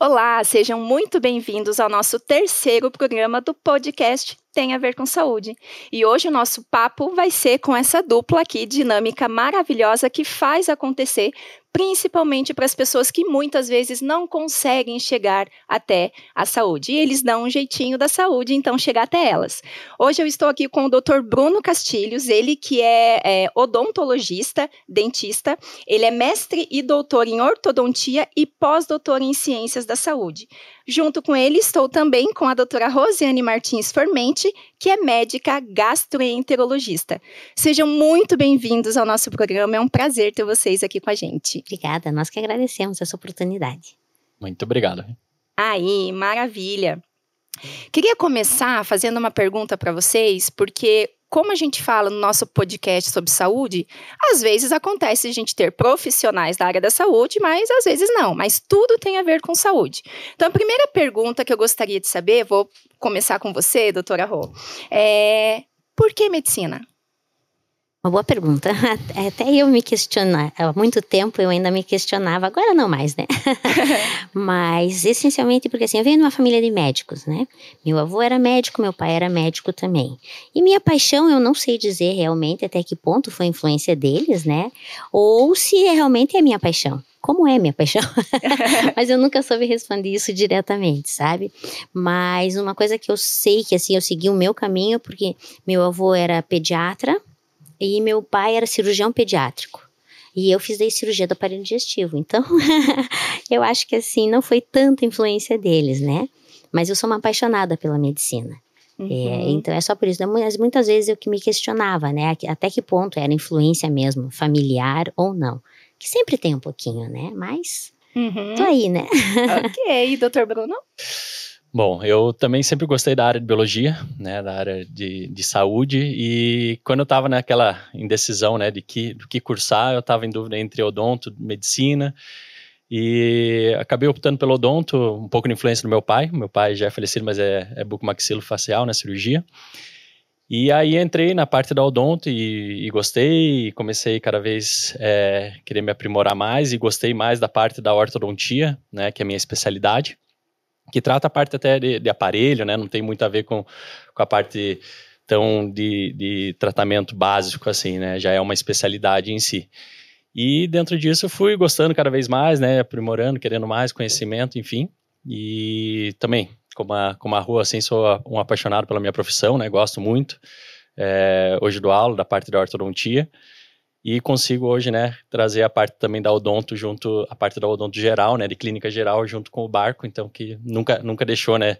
Olá, sejam muito bem-vindos ao nosso terceiro programa do podcast Tem a Ver com Saúde. E hoje o nosso papo vai ser com essa dupla aqui, dinâmica maravilhosa que faz acontecer principalmente para as pessoas que muitas vezes não conseguem chegar até a saúde. E eles dão um jeitinho da saúde, então chegar até elas. Hoje eu estou aqui com o Dr. Bruno Castilhos, ele que é, é odontologista, dentista, ele é mestre e doutor em ortodontia e pós-doutor em ciências da saúde. Junto com ele estou também com a doutora Rosiane Martins Formente, que é médica gastroenterologista. Sejam muito bem-vindos ao nosso programa, é um prazer ter vocês aqui com a gente. Obrigada, nós que agradecemos essa oportunidade. Muito obrigado. Aí, maravilha. Queria começar fazendo uma pergunta para vocês, porque como a gente fala no nosso podcast sobre saúde, às vezes acontece a gente ter profissionais da área da saúde, mas às vezes não. Mas tudo tem a ver com saúde. Então, a primeira pergunta que eu gostaria de saber, vou começar com você, doutora Rô, é por que medicina? Uma boa pergunta. Até eu me questionar. Há muito tempo eu ainda me questionava, agora não mais, né? Mas essencialmente porque assim, eu venho de uma família de médicos, né? Meu avô era médico, meu pai era médico também. E minha paixão, eu não sei dizer realmente até que ponto foi influência deles, né? Ou se realmente é minha paixão como é minha paixão? Mas eu nunca soube responder isso diretamente, sabe? Mas uma coisa que eu sei que assim, eu segui o meu caminho porque meu avô era pediatra, e meu pai era cirurgião pediátrico. E eu fiz daí cirurgia do aparelho digestivo. Então, eu acho que assim, não foi tanta influência deles, né? Mas eu sou uma apaixonada pela medicina. É, uhum. É, então é só por isso. Mas muitas vezes eu que me questionava, né? Até que ponto era influência mesmo, familiar ou não. Que sempre tem um pouquinho, né? Mas uhum. tô aí, né? ok, doutor Bruno? Bom, eu também sempre gostei da área de biologia, né, da área de, de saúde, e quando eu estava naquela indecisão, né, de que, do que cursar, eu estava em dúvida entre odonto, medicina, e acabei optando pelo odonto, um pouco de influência do meu pai, meu pai já é falecido, mas é, é bucomaxilofacial, né, cirurgia, e aí entrei na parte da odonto e, e gostei, e comecei cada vez é, querer me aprimorar mais, e gostei mais da parte da ortodontia, né, que é a minha especialidade, que trata a parte até de, de aparelho, né? Não tem muito a ver com, com a parte tão de, de tratamento básico assim, né? Já é uma especialidade em si. E dentro disso eu fui gostando cada vez mais, né? Aprimorando, querendo mais conhecimento, enfim. E também, como a, como a rua, assim, sou um apaixonado pela minha profissão, né? Gosto muito. É, hoje dou aula da parte da ortodontia e consigo hoje, né, trazer a parte também da odonto junto, a parte da odonto geral, né, de clínica geral junto com o barco, então que nunca, nunca deixou, né,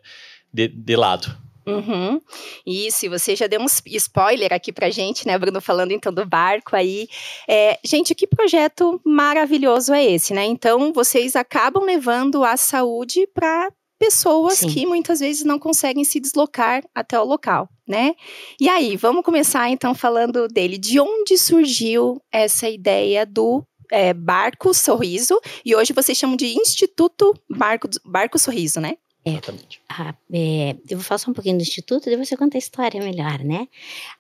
de, de lado. Uhum. Isso, e você já deu um spoiler aqui pra gente, né, Bruno, falando então do barco aí. É, gente, que projeto maravilhoso é esse, né? Então, vocês acabam levando a saúde para pessoas Sim. que muitas vezes não conseguem se deslocar até o local, né? E aí, vamos começar então falando dele. De onde surgiu essa ideia do é, Barco Sorriso? E hoje vocês chamam de Instituto Barco, Barco Sorriso, né? É, ah, é, eu vou falar só um pouquinho do Instituto, depois você conta a história melhor, né?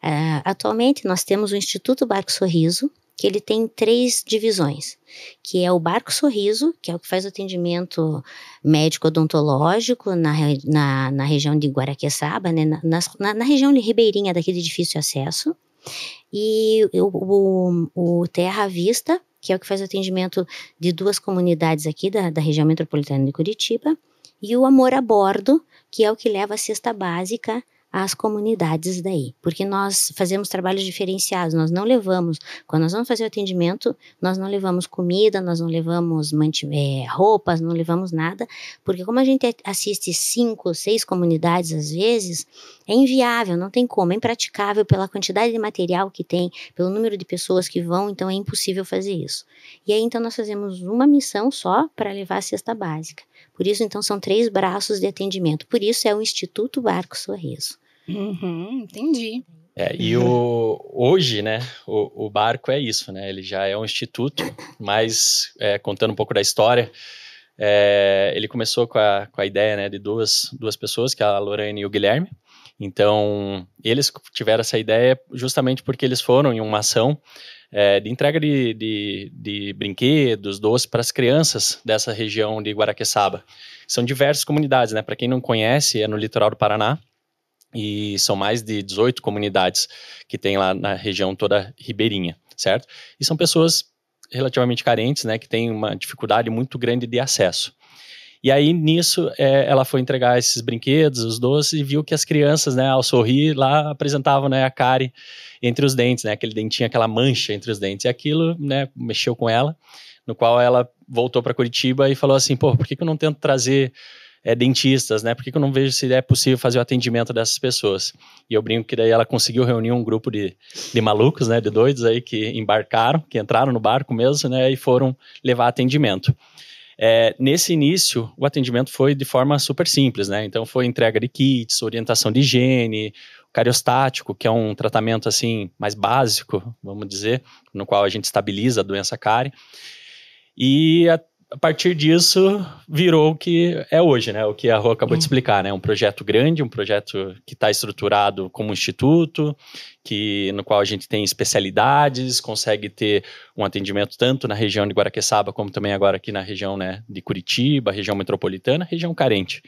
Uh, atualmente nós temos o Instituto Barco Sorriso, que ele tem três divisões, que é o Barco Sorriso, que é o que faz o atendimento médico odontológico na, na, na região de Guaraqueçaba, né, na, na, na, região de Ribeirinha, daqui de difícil acesso, e o, o, o Terra Vista, que é o que faz o atendimento de duas comunidades aqui da, da região metropolitana de Curitiba, e o Amor a Bordo, que é o que leva a cesta básica às comunidades daí, porque nós fazemos trabalhos diferenciados, nós não levamos, quando nós vamos fazer o atendimento, nós não levamos comida, nós não levamos é, roupas, não levamos nada, porque como a gente assiste cinco, seis comunidades às vezes, é inviável, não tem como, é impraticável pela quantidade de material que tem, pelo número de pessoas que vão, então é impossível fazer isso. E aí então nós fazemos uma missão só para levar a cesta básica. Por isso, então, são três braços de atendimento. Por isso é o Instituto Barco Sorriso. Uhum, entendi. É, e o, hoje, né, o, o, barco é isso, né? Ele já é um instituto, mas é, contando um pouco da história, é, ele começou com a, com a ideia né, de duas, duas pessoas, que é a Lorraine e o Guilherme. Então, eles tiveram essa ideia justamente porque eles foram em uma ação é, de entrega de, de, de brinquedos, doces para as crianças dessa região de Guaraqueçaba. São diversas comunidades, né? Para quem não conhece, é no litoral do Paraná e são mais de 18 comunidades que tem lá na região toda ribeirinha, certo? E são pessoas relativamente carentes, né, que têm uma dificuldade muito grande de acesso. E aí, nisso, é, ela foi entregar esses brinquedos, os doces, e viu que as crianças, né, ao sorrir, lá apresentavam, né, a cárie entre os dentes, né, aquele dentinho, aquela mancha entre os dentes. E aquilo, né, mexeu com ela, no qual ela voltou para Curitiba e falou assim, pô, por que, que eu não tento trazer é, dentistas, né? Por que, que eu não vejo se é possível fazer o atendimento dessas pessoas? E eu brinco que daí ela conseguiu reunir um grupo de, de malucos, né? De doidos aí que embarcaram, que entraram no barco mesmo, né? E foram levar atendimento. É, nesse início, o atendimento foi de forma super simples, né? Então foi entrega de kits, orientação de higiene, cariostático, que é um tratamento assim mais básico, vamos dizer, no qual a gente estabiliza a doença cárie. E a, a partir disso virou o que é hoje, né? O que a Rô acabou de explicar, né? Um projeto grande, um projeto que está estruturado como instituto, que no qual a gente tem especialidades, consegue ter um atendimento tanto na região de Guaraqueçaba como também agora aqui na região né, de Curitiba, região metropolitana, região carente.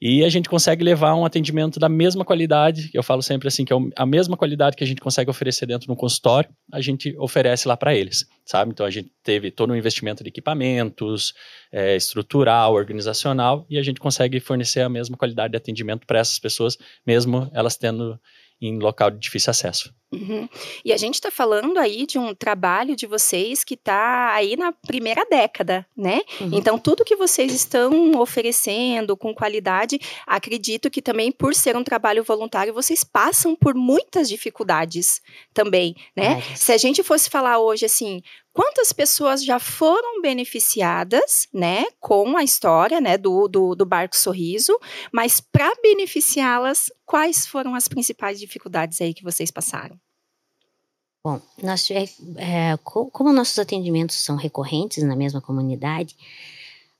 E a gente consegue levar um atendimento da mesma qualidade, eu falo sempre assim, que é a mesma qualidade que a gente consegue oferecer dentro do consultório, a gente oferece lá para eles, sabe? Então a gente teve todo um investimento de equipamentos, é, estrutural, organizacional, e a gente consegue fornecer a mesma qualidade de atendimento para essas pessoas, mesmo elas tendo em local de difícil acesso. Uhum. E a gente está falando aí de um trabalho de vocês que está aí na primeira década, né? Uhum. Então, tudo que vocês estão oferecendo com qualidade, acredito que também, por ser um trabalho voluntário, vocês passam por muitas dificuldades também, né? É. Se a gente fosse falar hoje assim, quantas pessoas já foram beneficiadas, né, com a história, né, do, do, do Barco Sorriso, mas para beneficiá-las, quais foram as principais dificuldades aí que vocês passaram? Bom, nós, é, como nossos atendimentos são recorrentes na mesma comunidade,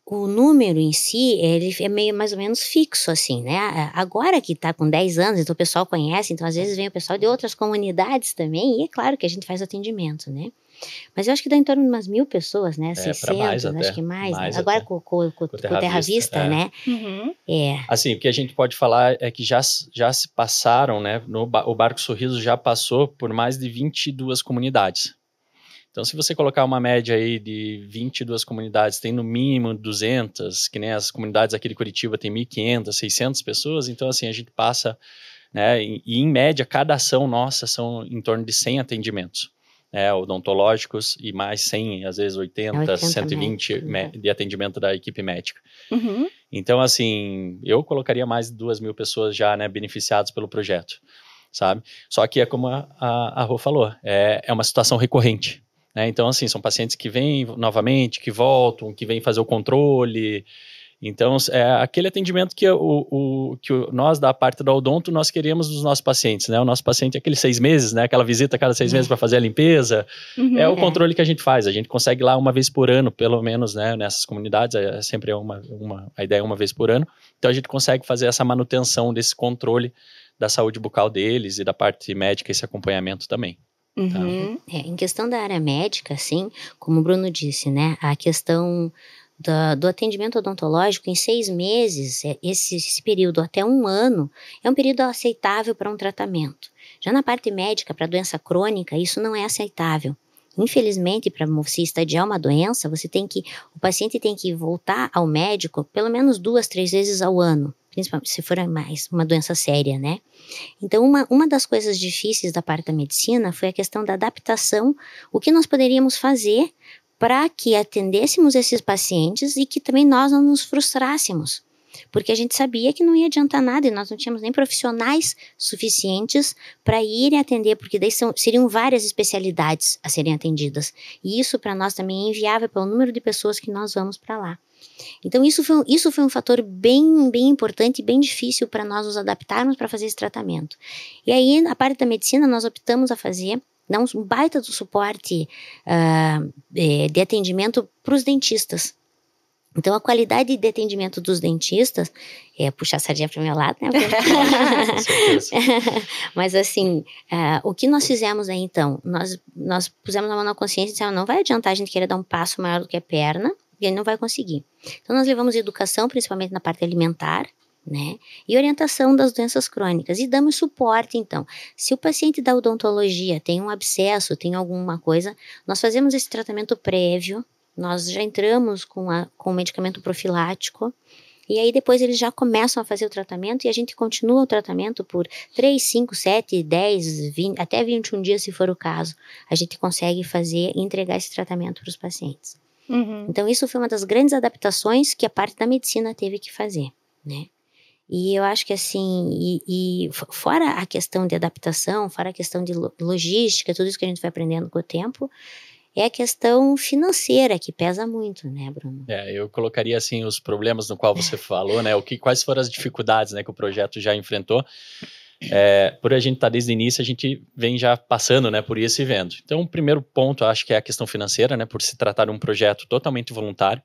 o número em si, ele é meio mais ou menos fixo, assim, né? Agora que está com 10 anos, então o pessoal conhece, então às vezes vem o pessoal de outras comunidades também, e é claro que a gente faz atendimento, né? Mas eu acho que dá em torno de umas mil pessoas, né? É, 600, mais até, acho que mais. Né? mais Agora com, com, com, com Terra, Terra Vista, Vista é. né? Uhum. É. Assim, o que a gente pode falar é que já, já se passaram, né? No, o Barco Sorriso já passou por mais de 22 comunidades. Então, se você colocar uma média aí de 22 comunidades, tem no mínimo 200, que nem as comunidades aqui de Curitiba tem 1.500, 600 pessoas, então, assim, a gente passa, né, e, e em média, cada ação nossa são em torno de 100 atendimentos é, odontológicos e mais 100, às vezes 80, 80 120 médicos, de atendimento da equipe médica. Uhum. Então, assim, eu colocaria mais de duas mil pessoas já né, beneficiadas pelo projeto, sabe? Só que é como a, a, a Rô falou, é, é uma situação recorrente. Né? Então, assim, são pacientes que vêm novamente, que voltam, que vêm fazer o controle, então, é aquele atendimento que, o, o, que nós, da parte do odonto, nós queremos dos nossos pacientes, né? O nosso paciente é aqueles seis meses, né? Aquela visita a cada seis meses para fazer a limpeza. Uhum, é o é. controle que a gente faz. A gente consegue lá uma vez por ano, pelo menos, né? Nessas comunidades, é sempre uma, uma, a ideia é uma vez por ano. Então, a gente consegue fazer essa manutenção desse controle da saúde bucal deles e da parte médica, esse acompanhamento também. Tá? Uhum. É, em questão da área médica, sim, como o Bruno disse, né? A questão do atendimento odontológico em seis meses, é, esse, esse período até um ano, é um período aceitável para um tratamento. Já na parte médica, para doença crônica, isso não é aceitável. Infelizmente, para você estadiar uma doença, você tem que, o paciente tem que voltar ao médico pelo menos duas, três vezes ao ano, principalmente se for mais uma doença séria, né? Então, uma, uma das coisas difíceis da parte da medicina foi a questão da adaptação, o que nós poderíamos fazer para que atendêssemos esses pacientes e que também nós não nos frustrássemos. Porque a gente sabia que não ia adiantar nada e nós não tínhamos nem profissionais suficientes para irem atender, porque daí são, seriam várias especialidades a serem atendidas. E isso para nós também é inviável pelo número de pessoas que nós vamos para lá. Então, isso foi, isso foi um fator bem, bem importante e bem difícil para nós nos adaptarmos para fazer esse tratamento. E aí, a parte da medicina, nós optamos a fazer dá um baita do suporte uh, de atendimento para os dentistas. Então, a qualidade de atendimento dos dentistas é puxar a sardinha para o meu lado, né? Mas, assim, uh, o que nós fizemos aí, então? Nós, nós pusemos a mão na consciência e dissemos, não vai adiantar a gente querer dar um passo maior do que a perna, e ele não vai conseguir. Então, nós levamos educação, principalmente na parte alimentar, né? E orientação das doenças crônicas. E damos suporte, então. Se o paciente da odontologia tem um abscesso, tem alguma coisa, nós fazemos esse tratamento prévio, nós já entramos com, a, com o medicamento profilático, e aí depois eles já começam a fazer o tratamento e a gente continua o tratamento por 3, 5, 7, 10, 20, até 21 dias, se for o caso. A gente consegue fazer e entregar esse tratamento para os pacientes. Uhum. Então, isso foi uma das grandes adaptações que a parte da medicina teve que fazer, né? E eu acho que assim, e, e, fora a questão de adaptação, fora a questão de logística, tudo isso que a gente vai aprendendo com o tempo, é a questão financeira que pesa muito, né, Bruno? É, eu colocaria assim os problemas no qual você falou, né? O que, quais foram as dificuldades, né, que o projeto já enfrentou. É, por a gente estar tá desde o início, a gente vem já passando, né, por isso e vendo. Então, o primeiro ponto, acho que é a questão financeira, né, por se tratar de um projeto totalmente voluntário.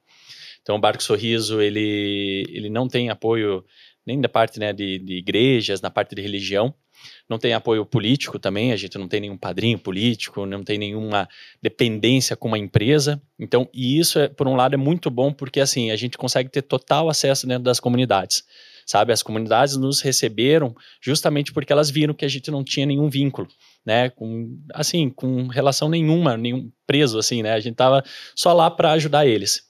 Então, o Barco Sorriso, ele, ele não tem apoio nem da parte né, de, de igrejas, na parte de religião não tem apoio político também, a gente não tem nenhum padrinho político, não tem nenhuma dependência com uma empresa. Então, e isso, é, por um lado, é muito bom porque assim a gente consegue ter total acesso dentro das comunidades. Sabe, as comunidades nos receberam justamente porque elas viram que a gente não tinha nenhum vínculo, né, com assim, com relação nenhuma, nenhum preso assim, né? A gente tava só lá para ajudar eles.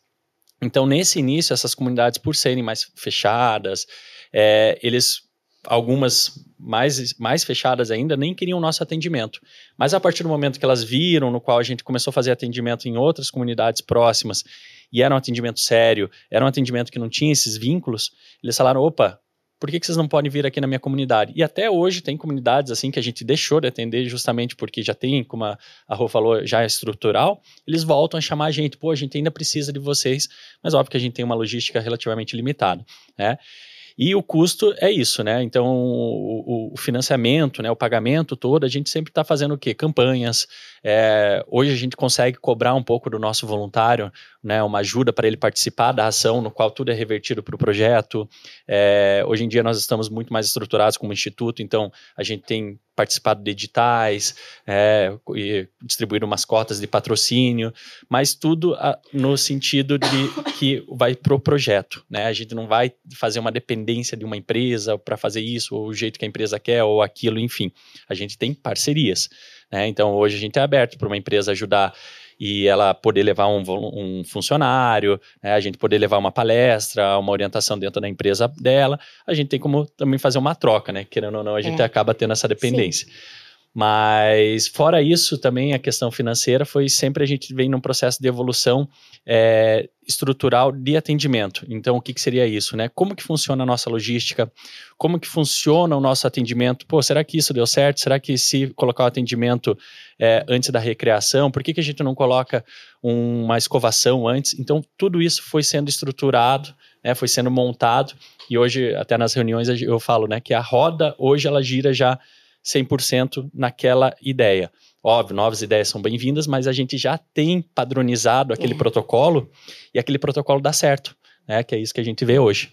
Então, nesse início, essas comunidades, por serem mais fechadas, é, eles algumas mais, mais fechadas ainda nem queriam nosso atendimento. Mas a partir do momento que elas viram, no qual a gente começou a fazer atendimento em outras comunidades próximas, e era um atendimento sério, era um atendimento que não tinha esses vínculos, eles falaram: opa, por que, que vocês não podem vir aqui na minha comunidade? E até hoje tem comunidades assim que a gente deixou de atender justamente porque já tem, como a, a Rô falou, já é estrutural, eles voltam a chamar a gente, pô, a gente ainda precisa de vocês, mas óbvio que a gente tem uma logística relativamente limitada, né? E o custo é isso, né? Então, o, o financiamento, né, o pagamento todo, a gente sempre está fazendo o quê? Campanhas. É, hoje a gente consegue cobrar um pouco do nosso voluntário, né, uma ajuda para ele participar da ação, no qual tudo é revertido para o projeto. É, hoje em dia nós estamos muito mais estruturados como instituto, então a gente tem participado de editais, é, e distribuir umas cotas de patrocínio, mas tudo a, no sentido de que vai pro projeto, né? A gente não vai fazer uma dependência de uma empresa para fazer isso, ou o jeito que a empresa quer, ou aquilo, enfim. A gente tem parcerias, né? Então hoje a gente é aberto para uma empresa ajudar e ela poder levar um, um funcionário, né, a gente poder levar uma palestra, uma orientação dentro da empresa dela, a gente tem como também fazer uma troca, né? Querendo ou não, a gente é. acaba tendo essa dependência. Sim. Mas, fora isso, também a questão financeira foi sempre a gente vem num processo de evolução é, estrutural de atendimento. Então, o que, que, seria isso, né? Como que funciona a nossa logística? Como que funciona o nosso atendimento? Pô, será que isso deu certo? Será que se colocar o atendimento é, antes da recreação, por que, que a gente não coloca um, uma escovação antes? Então, tudo isso foi sendo estruturado, né, foi sendo montado, e hoje, até nas reuniões, eu falo né, que a roda, hoje, ela gira já 100% naquela ideia. Óbvio, novas ideias são bem-vindas, mas a gente já tem padronizado aquele é. protocolo e aquele protocolo dá certo, né? Que é isso que a gente vê hoje.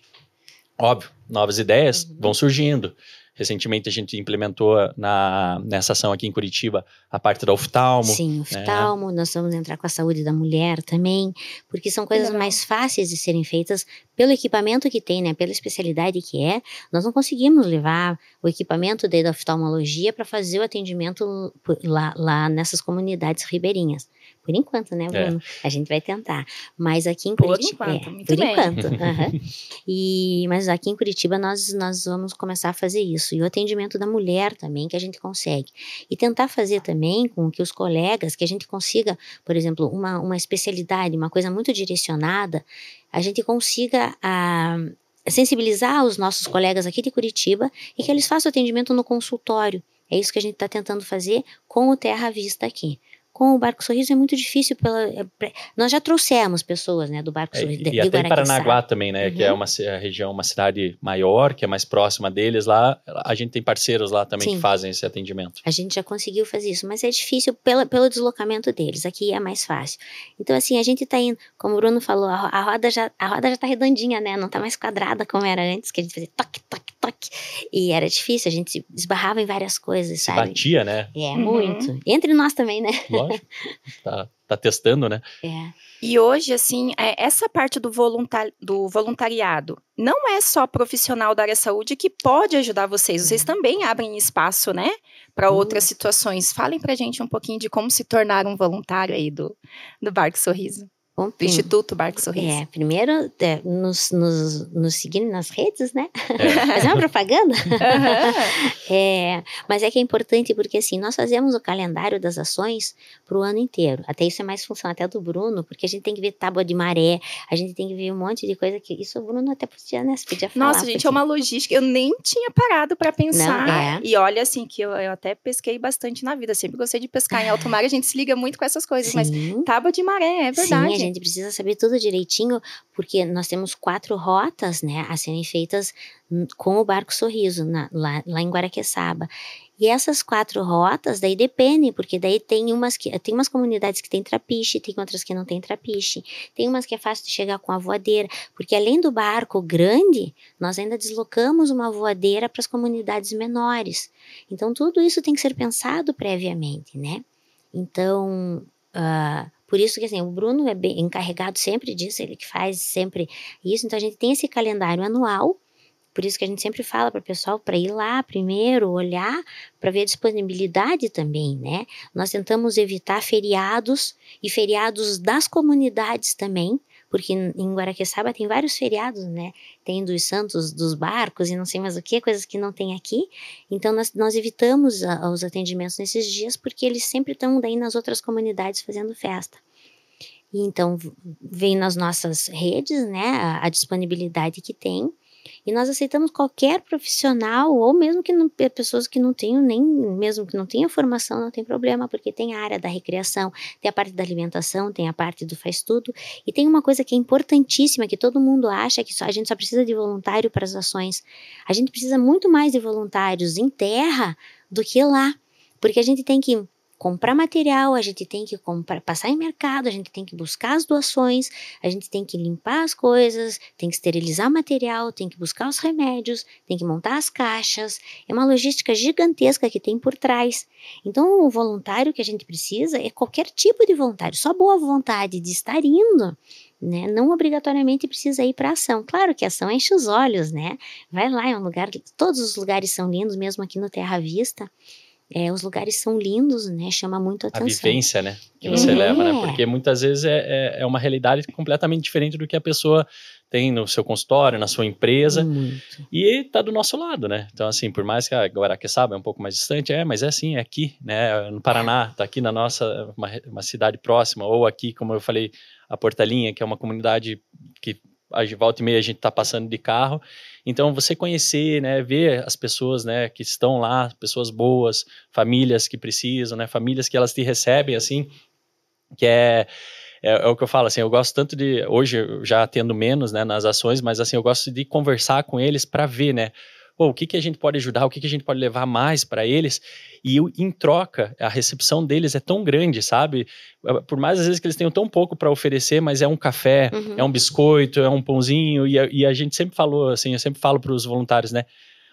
Óbvio, novas ideias uhum. vão surgindo. Recentemente a gente implementou na, nessa ação aqui em Curitiba a parte do oftalmo. Sim, né? oftalmo, né? nós vamos entrar com a saúde da mulher também, porque são coisas mais fáceis de serem feitas pelo equipamento que tem, né, pela especialidade que é. Nós não conseguimos levar o equipamento da oftalmologia para fazer o atendimento lá, lá nessas comunidades ribeirinhas. Por enquanto, né, é. Bruno? É. A gente vai tentar. Mas aqui em Curitiba. Por enquanto, é, por bem. enquanto. uhum. e, mas aqui em Curitiba nós, nós vamos começar a fazer isso. E o atendimento da mulher também, que a gente consegue. E tentar fazer também com que os colegas, que a gente consiga, por exemplo, uma, uma especialidade, uma coisa muito direcionada, a gente consiga. a ah, sensibilizar os nossos colegas aqui de Curitiba e que eles façam atendimento no consultório. É isso que a gente está tentando fazer com o Terra Vista aqui Com o Barco Sorriso é muito difícil pela é, nós já trouxemos pessoas, né, do Barco É, Sorriso e de, de até em. Paranaguá também, né? Que é Uhum. uma região, uma cidade maior, que é mais próxima deles lá. A gente tem parceiros lá também Sim. que fazem esse atendimento. A gente já conseguiu fazer isso, mas é difícil pela, pelo deslocamento deles. Aqui é mais fácil. Então, assim, a gente tá indo, como o Bruno falou, a, ro- a roda já a roda já tá redondinha, né? Não tá mais quadrada como era antes, que a gente fazia toque, toque, toque. E era difícil, a gente se esbarrava em várias coisas, Se sabe? batia, né? É, Uhum. muito. Entre nós também, né? Lógico. tá, tá testando, né? É. E hoje, assim, é, essa parte do, voluntar, do voluntariado não é só profissional da área da saúde que pode ajudar vocês. Vocês também abrem espaço, né? Para Uhum. outras situações. Falem pra gente um pouquinho de como se tornar um voluntário aí do, do Barco Sorriso, Instituto Barco Sorriso. É, primeiro é, nos, nos, nos seguindo nas redes, né? É. Fazer uma propaganda. Aham. É, mas é que é importante porque assim, nós fazemos o calendário das ações para o ano inteiro. Até isso é mais função até do Bruno, porque a gente tem que ver tábua de maré, a gente tem que ver um monte de coisa que isso o Bruno até podia, né, podia falar. Nossa, gente, porque- é uma logística. Eu nem tinha parado pra pensar. Não, é. E olha, assim, que eu, eu até pesquei bastante na vida. Sempre gostei de pescar em alto mar. A gente se liga muito com essas coisas. Mas Sim. tábua de maré, é verdade. Sim, a gente precisa saber tudo direitinho, porque nós temos quatro rotas, né, a serem feitas com o Barco Sorriso, na- lá, lá em Guaraqueçaba. E essas quatro rotas, daí dependem, porque daí tem umas que tem umas comunidades que tem trapiche, tem outras que não tem trapiche, tem umas que é fácil de chegar com a voadeira, porque além do barco grande, nós ainda deslocamos uma voadeira para as comunidades menores. Então tudo isso tem que ser pensado previamente, né? Então, ah, por isso que assim, o Bruno é bem encarregado sempre disso, ele que faz sempre isso. Então a gente tem esse calendário anual. Por isso que a gente sempre fala para o pessoal para ir lá primeiro, olhar, para ver a disponibilidade também, né? Nós tentamos evitar feriados e feriados das comunidades também, porque em Guaraqueçaba tem vários feriados, né? Tem dos santos, dos barcos e não sei mais o que, coisas que não tem aqui. Então nós, nós evitamos a- os atendimentos nesses dias porque eles sempre estão daí nas outras comunidades fazendo festa. E então vem nas nossas redes, né, a, a disponibilidade que tem. E nós aceitamos qualquer profissional, ou mesmo que não, pe- pessoas que não tenham nem, mesmo que não tenham formação, não tem problema, porque tem a área da recreação, tem a parte da alimentação, tem a parte do faz tudo. E tem uma coisa que é importantíssima, que todo mundo acha que só, a gente só precisa de voluntário para as ações. A gente precisa muito mais de voluntários em terra do que lá. Porque a gente tem que comprar material, a gente tem que comprar, passar em mercado, a gente tem que buscar as doações, a gente tem que limpar as coisas, tem que esterilizar material, tem que buscar os remédios, tem que montar as caixas. É uma logística gigantesca que tem por trás. Então, o voluntário que a gente precisa é qualquer tipo de voluntário, só boa vontade de estar indo. Né? Não obrigatoriamente precisa ir para ação. Claro que a ação enche os olhos, né? Vai lá, é um lugar. Todos os lugares são lindos, mesmo aqui no Terra Vista. É, os lugares são lindos, né? Chama muito a A atenção. vivência, né? Que você É. leva, né? Porque muitas vezes é, é, é uma realidade completamente diferente do que a pessoa tem no seu consultório, na sua empresa. Muito. E tá do nosso lado, né? Então, assim, por mais que a Guaraqueçaba é um pouco mais distante, é, mas é assim, é aqui, né? No Paraná, tá aqui na nossa, uma, uma cidade próxima, ou aqui, como eu falei, a Portalinha, que é uma comunidade que de volta e meia a gente tá passando de carro. Então, você conhecer, né? Ver as pessoas, né? Que estão lá, pessoas boas, famílias que precisam, né? Famílias que elas te recebem, assim, que é é, é o que eu falo, assim, eu gosto tanto de, hoje já atendo menos, né, nas ações, mas assim, eu gosto de conversar com eles para ver, né, o que que a gente pode ajudar, o que que a gente pode levar mais para eles, e eu, em troca, a recepção deles é tão grande, sabe, por mais às vezes que eles tenham tão pouco para oferecer, mas é um café, Uhum. é um biscoito, é um pãozinho, e a, e a gente sempre falou, assim, eu sempre falo para os voluntários, né,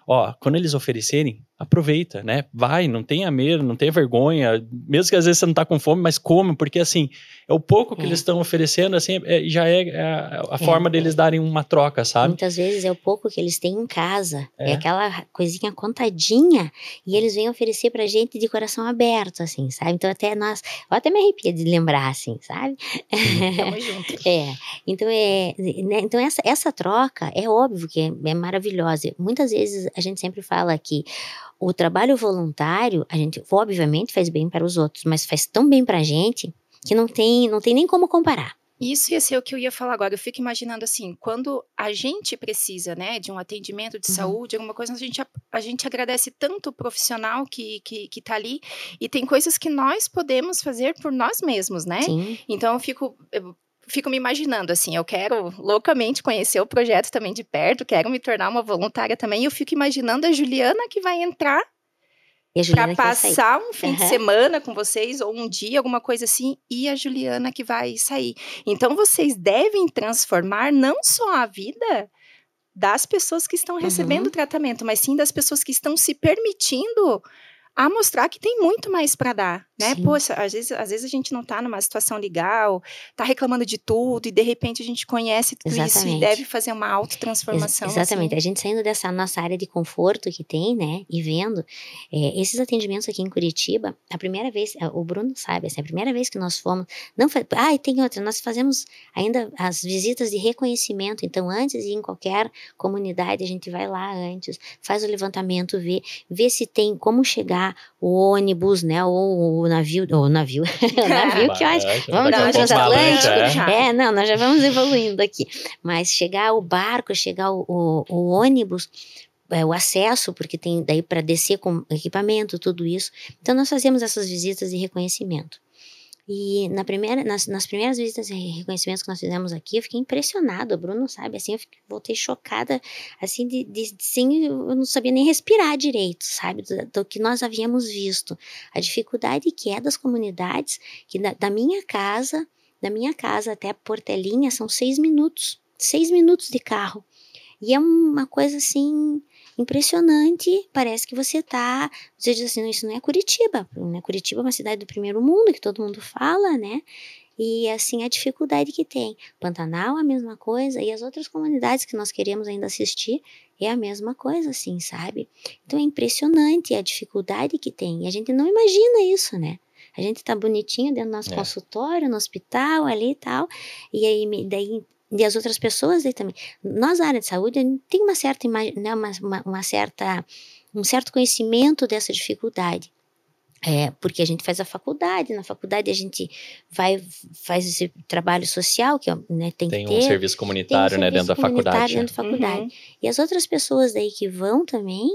ó, quando eles oferecerem, aproveita, né? Vai, não tenha medo, não tenha vergonha, mesmo que às vezes você não tá com fome, mas come, porque assim, é o pouco que É. eles estão oferecendo, assim, é- já é a, a forma deles darem uma troca, sabe? Muitas vezes é o pouco que eles têm em casa. É, É. aquela coisinha contadinha e eles vêm oferecer pra gente de coração aberto, assim, sabe? Então até nós, eu até me arrepia de lembrar, assim, sabe? Tamo junto. É, então é, né, então essa, essa troca é óbvio que é, é maravilhosa. Muitas vezes a gente sempre fala que o trabalho voluntário, a gente obviamente faz bem para os outros, mas faz tão bem pra gente que não tem, não tem nem como comparar. Isso ia ser o que eu ia falar agora. Eu fico imaginando assim, quando a gente precisa, né, de um atendimento de Uhum. saúde, alguma coisa, a gente, a, a gente agradece tanto o profissional que, que, que tá ali, e tem coisas que nós podemos fazer por nós mesmos, né? Sim. Então eu fico. Eu fico me imaginando assim, eu quero loucamente conhecer o projeto também de perto, quero me tornar uma voluntária também. E eu fico imaginando a Juliana que vai entrar para passar um fim uhum. de semana com vocês, ou um dia, alguma coisa assim, e a Juliana que vai sair. Então, vocês devem transformar não só a vida das pessoas que estão recebendo uhum. tratamento, mas sim das pessoas que estão se permitindo a mostrar que tem muito mais para dar, né? Sim. Poxa, às vezes, às vezes a gente não tá numa situação legal, tá reclamando de tudo e de repente a gente conhece tudo Exatamente. isso e deve fazer uma autotransformação. Ex exatamente. Assim. A gente saindo dessa nossa área de conforto que tem, né? E vendo é, esses atendimentos aqui em Curitiba, a primeira vez, o Bruno sabe, assim, a primeira vez que nós fomos, não foi, ah, tem outra, nós fazemos ainda as visitas de reconhecimento. Então, antes de ir em qualquer comunidade, a gente vai lá antes, faz o levantamento, vê, vê se tem como chegar o ônibus, né? Ou o navio, ou o navio, o navio que acho. Vamos dar um transatlântico. É, não, nós já vamos evoluindo aqui. Mas chegar o barco, chegar o, o, o ônibus, é, o acesso, porque tem daí para descer com equipamento, tudo isso. Então, nós fazemos essas visitas de reconhecimento. E na primeira, nas, nas primeiras visitas e reconhecimentos que nós fizemos aqui, eu fiquei impressionada. O Bruno sabe, assim, eu fiquei, voltei chocada, assim, de, de, de sim, eu não sabia nem respirar direito, sabe, do, do, que nós havíamos visto. A dificuldade que é das comunidades, que da, da minha casa, da minha casa até a Portelinha são seis minutos, seis minutos de carro. E é uma coisa assim impressionante. Parece que você tá. Você diz assim, não, isso não é Curitiba. Né? Curitiba é uma cidade do primeiro mundo, que todo mundo fala, né? E assim, a dificuldade que tem. Pantanal é a mesma coisa, e as outras comunidades que nós queremos ainda assistir é a mesma coisa, assim, sabe? Então é impressionante a dificuldade que tem. E a gente não imagina isso, né? A gente tá bonitinho dentro do nosso é. consultório, no hospital, ali e tal. E aí, daí e as outras pessoas aí também. Nós, na área de saúde, tem uma certa, né, uma, uma, uma certa, um certo conhecimento dessa dificuldade. É, porque a gente faz a faculdade, na faculdade a gente vai faz esse trabalho social que né, tem, tem que ter. um serviço comunitário, um né, serviço né, dentro da faculdade. Dentro da faculdade. Uhum. E as outras pessoas daí que vão também,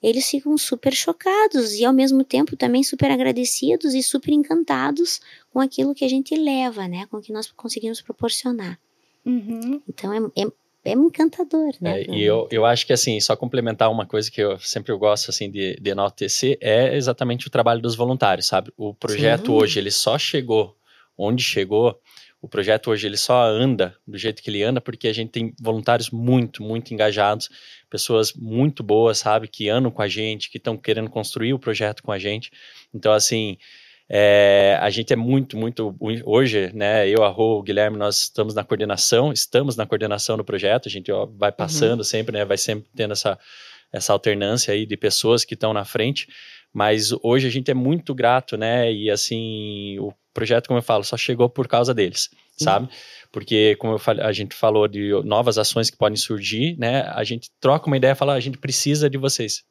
eles ficam super chocados e ao mesmo tempo também super agradecidos e super encantados com aquilo que a gente leva, né, com o que nós conseguimos proporcionar. Uhum. Então é, é, é encantador, né? É, e eu, eu acho que assim, só complementar uma coisa que eu sempre eu gosto assim de, de enaltecer é exatamente o trabalho dos voluntários, sabe? O projeto Sim. hoje ele só chegou onde chegou. O projeto hoje ele só anda do jeito que ele anda porque a gente tem voluntários muito, muito engajados, pessoas muito boas, sabe, que andam com a gente, que estão querendo construir o projeto com a gente. Então assim, é, a gente é muito, muito. Hoje, né, eu, a Rô, o Guilherme, nós estamos na coordenação, estamos na coordenação do projeto, a gente ó, vai passando uhum. sempre, né, vai sempre tendo essa, essa alternância aí de pessoas que estão na frente, mas hoje a gente é muito grato, né, e assim, o projeto, como eu falo, só chegou por causa deles, uhum. sabe? Porque, como falei, a gente falou de novas ações que podem surgir, né, a gente troca uma ideia e fala, ah, a gente precisa de vocês.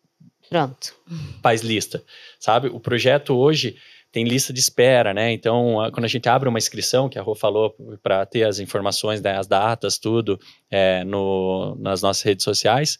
Pronto. Faz lista, sabe? O projeto hoje tem lista de espera, né? Então, quando a gente abre uma inscrição, que a Rô falou, para ter as informações, né, as datas, tudo, é, no, nas nossas redes sociais,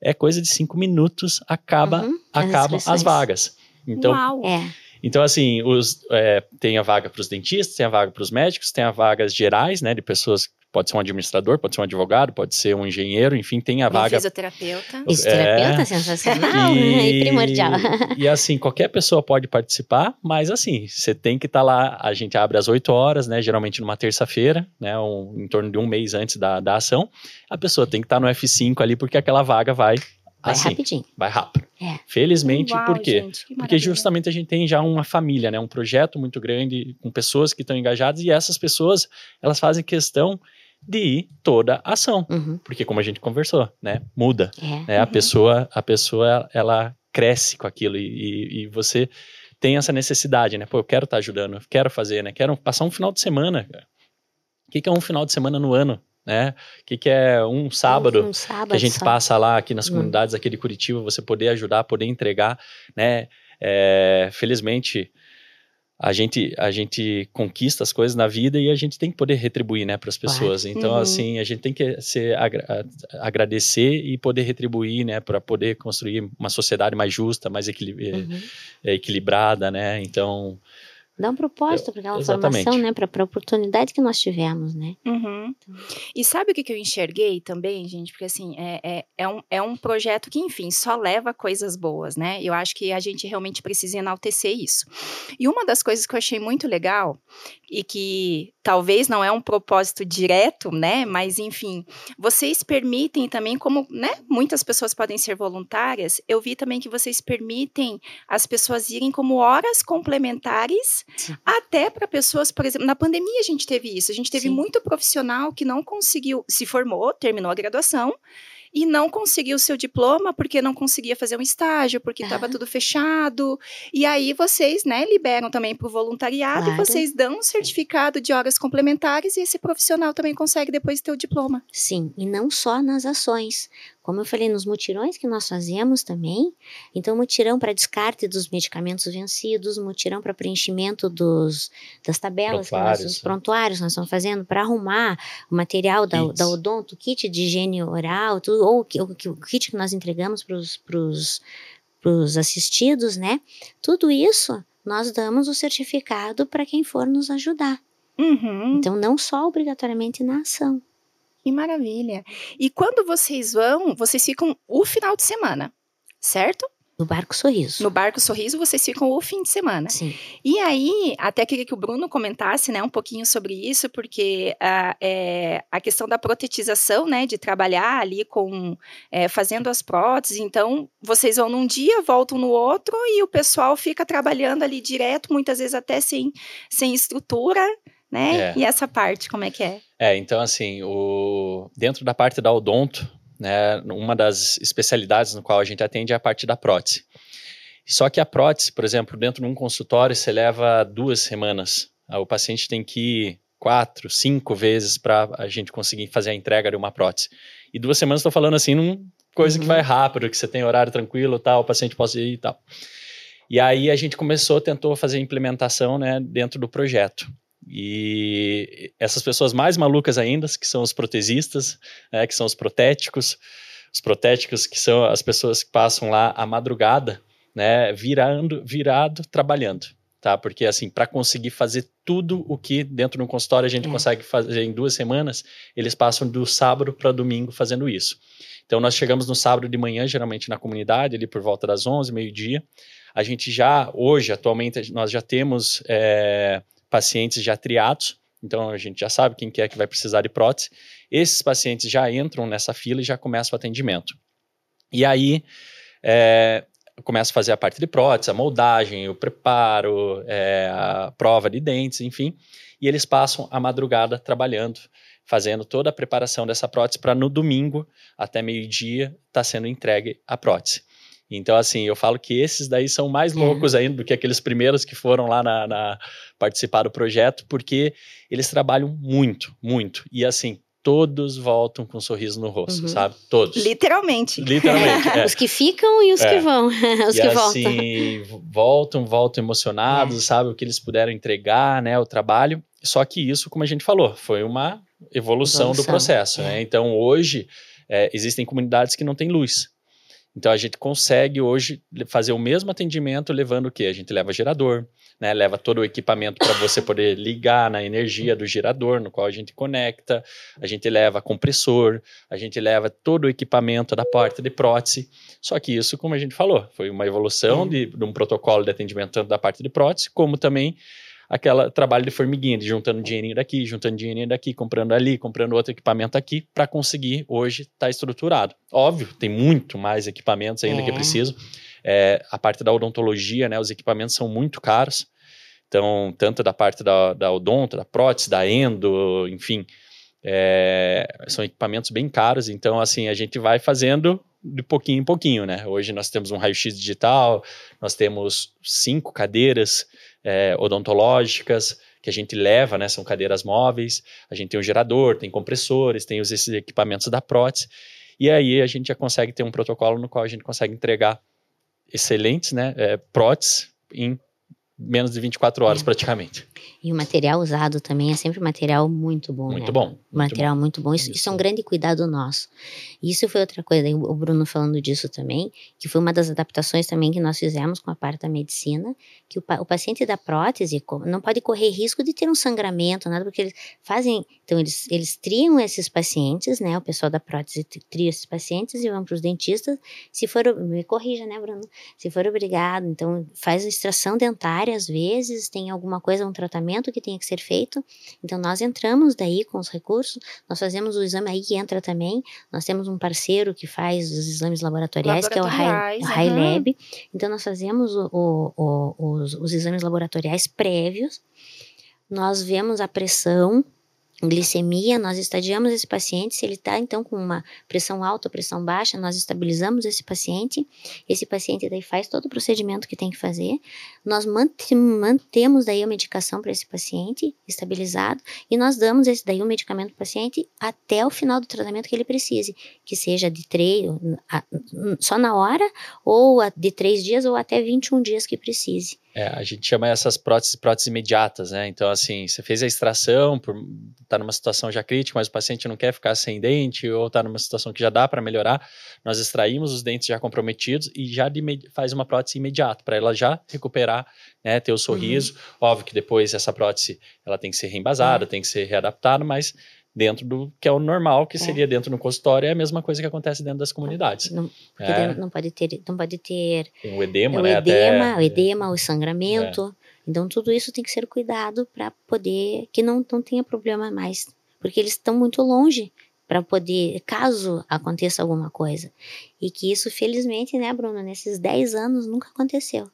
é coisa de cinco minutos, acaba, uhum, acaba as, as vagas. Então, Uau. É. Então, assim, os, é, tem a vaga para os dentistas, tem a vaga para os médicos, tem a vagas gerais, né, de pessoas Pode ser um administrador, pode ser um advogado, pode ser um engenheiro, enfim, tem a vaga. Fisioterapeuta. Fisioterapeuta, é, sensacional e, e primordial. E assim, qualquer pessoa pode participar, mas assim, você tem que estar tá lá, a gente abre às 8 horas, né, geralmente numa terça-feira, né, um, em torno de um mês antes da, da ação, a pessoa tem que estar tá no F5 ali, porque aquela vaga vai Vai assim, rapidinho. Vai rápido. É. Felizmente, Uau, por quê? Gente, Porque justamente a gente tem já uma família, né? Um projeto muito grande, com pessoas que estão engajadas, e essas pessoas, elas fazem questão de toda a ação. Uhum. Porque como a gente conversou, né? Muda. É. Né? A pessoa, a pessoa, ela cresce com aquilo e, e você tem essa necessidade, né? Pô, eu quero estar tá ajudando, eu quero fazer, né? Quero passar um final de semana. O que, que é um final de semana no ano? Né? O que, que é um sábado, um sábado que a gente passa lá aqui nas hum. comunidades aqui de Curitiba, você poder ajudar, poder entregar, né? É, felizmente a gente, a gente conquista as coisas na vida e a gente tem que poder retribuir, né, para as pessoas. Então, uhum. assim, a gente tem que ser, agra agradecer e poder retribuir, né, para poder construir uma sociedade mais justa, mais equil uhum. equilibrada, né. Então, Dá um propósito para aquela Exatamente. formação, né? Para a oportunidade que nós tivemos, né? Uhum. Então. E sabe o que, que eu enxerguei também, gente? Porque assim, é, é, é, um, é um projeto que, enfim, só leva coisas boas, né? Eu acho que a gente realmente precisa enaltecer isso. E uma das coisas que eu achei muito legal e que talvez não é um propósito direto, né? Mas enfim, vocês permitem também, como né, muitas pessoas podem ser voluntárias, eu vi também que vocês permitem as pessoas irem como horas complementares, Sim. até para pessoas, por exemplo, na pandemia a gente teve isso, a gente teve Sim. muito profissional que não conseguiu, se formou, terminou a graduação, e não conseguiu o seu diploma porque não conseguia fazer um estágio, porque estava tudo fechado. E aí vocês, né, liberam também para o voluntariado claro. e vocês dão um certificado de horas complementares e esse profissional também consegue depois ter o diploma. Sim, e não só nas ações. Como eu falei, nos mutirões que nós fazemos também, então mutirão para descarte dos medicamentos vencidos, mutirão para preenchimento dos, das tabelas, prontuários, que nós, os prontuários nós estamos fazendo, para arrumar o material da, da odonto, kit de higiene oral, tudo, ou o, o, o kit que nós entregamos para os assistidos, né? Tudo isso nós damos o certificado para quem for nos ajudar. Uhum. Então, não só obrigatoriamente na ação. Que maravilha. E quando vocês vão, vocês ficam o final de semana, certo? No Barco Sorriso. No Barco Sorriso vocês ficam o fim de semana. Sim. E aí, até queria que o Bruno comentasse, né, um pouquinho sobre isso, porque uh, é, a questão da protetização, né, de trabalhar ali com, é, fazendo as próteses, então, vocês vão num dia, voltam no outro, e o pessoal fica trabalhando ali direto, muitas vezes até sem, sem estrutura, né? É. E essa parte, como é que é? É, então assim, o... dentro da parte da odonto, né, uma das especialidades no qual a gente atende é a parte da prótese. Só que a prótese, por exemplo, dentro de um consultório, você leva duas semanas. O paciente tem que ir quatro, cinco vezes para a gente conseguir fazer a entrega de uma prótese. E duas semanas estou falando assim, num coisa uhum. que vai rápido, que você tem horário tranquilo, tal, o paciente pode ir e tal. E aí a gente começou, tentou fazer a implementação, né, dentro do projeto. E essas pessoas mais malucas ainda, que são os protesistas, né, que são os protéticos, os protéticos que são as pessoas que passam lá a madrugada, né, virando, virado, trabalhando, tá? Porque assim, para conseguir fazer tudo o que dentro de um consultório a gente é. consegue fazer em duas semanas, eles passam do sábado para domingo fazendo isso. Então nós chegamos no sábado de manhã, geralmente na comunidade, ali por volta das 11, meio-dia. A gente já, hoje, atualmente, nós já temos é, pacientes já triados, então a gente já sabe quem que é que vai precisar de prótese. Esses pacientes já entram nessa fila e já começam o atendimento. E aí é, começa a fazer a parte de prótese, a moldagem, o preparo, é, a prova de dentes, enfim. E eles passam a madrugada trabalhando, fazendo toda a preparação dessa prótese para no domingo, até meio-dia, estar tá sendo entregue a prótese. Então, assim, eu falo que esses daí são mais loucos ainda do que aqueles primeiros que foram lá na, na, participar do projeto, porque eles trabalham muito, muito. E assim, todos voltam com um sorriso no rosto, uhum. sabe? Todos. Literalmente. Literalmente. É. os que ficam e os é. que vão. os e que assim, voltam. voltam, voltam emocionados, é. sabe? O que eles puderam entregar, né? O trabalho. Só que isso, como a gente falou, foi uma evolução, evolução. do processo, né? É. Então, hoje, é, existem comunidades que não têm luz. Então a gente consegue hoje fazer o mesmo atendimento levando o quê? A gente leva gerador, né? Leva todo o equipamento para você poder ligar na energia do gerador, no qual a gente conecta. A gente leva compressor, a gente leva todo o equipamento da porta de prótese. Só que isso, como a gente falou, foi uma evolução de, de um protocolo de atendimento tanto da parte de prótese como também aquela trabalho de formiguinha, de juntando dinheirinho daqui, juntando dinheirinho daqui, comprando ali, comprando outro equipamento aqui, para conseguir hoje estar tá estruturado. Óbvio, tem muito mais equipamentos ainda é. que preciso. É, a parte da odontologia, né, os equipamentos são muito caros. Então, tanto da parte da, da odonto, da prótese, da endo, enfim, é, são equipamentos bem caros. Então, assim, a gente vai fazendo de pouquinho em pouquinho, né? Hoje nós temos um raio-x digital, nós temos cinco cadeiras é, odontológicas que a gente leva, né? São cadeiras móveis, a gente tem um gerador, tem compressores, tem os, esses equipamentos da prótese, e aí a gente já consegue ter um protocolo no qual a gente consegue entregar excelentes, né? É, próteses em menos de 24 horas é. praticamente. E o material usado também é sempre material muito bom. Muito né? bom. Material muito bom. Isso, isso, é um grande cuidado nosso. Isso foi outra coisa, o Bruno falando disso também, que foi uma das adaptações também que nós fizemos com a parte da medicina, que o, o paciente da prótese não pode correr risco de ter um sangramento, nada, porque eles fazem, então eles, eles triam esses pacientes, né, o pessoal da prótese tria esses pacientes e vão para os dentistas, se for, me corrija, né, Bruno, se for obrigado, então faz a extração dentária às vezes, tem alguma coisa, um tratamento que tenha que ser feito, então nós entramos daí com os recursos, nós fazemos o exame aí que entra também, nós temos um parceiro que faz os exames laboratoriais, que é o High, uhum. Então nós fazemos o, o, o, os, os exames laboratoriais prévios, nós vemos a pressão glicemia, nós estadiamos esse paciente, se ele está então com uma pressão alta pressão baixa, nós estabilizamos esse paciente, esse paciente daí faz todo o procedimento que tem que fazer, nós mantemos daí a medicação para esse paciente estabilizado e nós damos esse daí o medicamento para o paciente até o final do tratamento que ele precise, que seja de três, só na hora, ou de três dias ou até 21 dias que precise. É, a gente chama essas próteses próteses imediatas, né? Então, assim, você fez a extração, por tá numa situação já crítica, mas o paciente não quer ficar sem dente, ou tá numa situação que já dá para melhorar, nós extraímos os dentes já comprometidos e já faz uma prótese imediata, para ela já recuperar, né? Ter o sorriso. Uhum. Óbvio que depois essa prótese ela tem que ser reembasada, uhum. tem que ser readaptada, mas dentro do que é o normal, que é. seria dentro do consultório, é a mesma coisa que acontece dentro das comunidades. Não, é. não pode ter, não pode ter tem o edema, o né? Edema, até, o edema, o sangramento. É. Então tudo isso tem que ser cuidado para poder que não, não tenha problema mais, porque eles estão muito longe para poder, caso aconteça alguma coisa. E que isso, felizmente, né, Bruno, nesses 10 anos nunca aconteceu.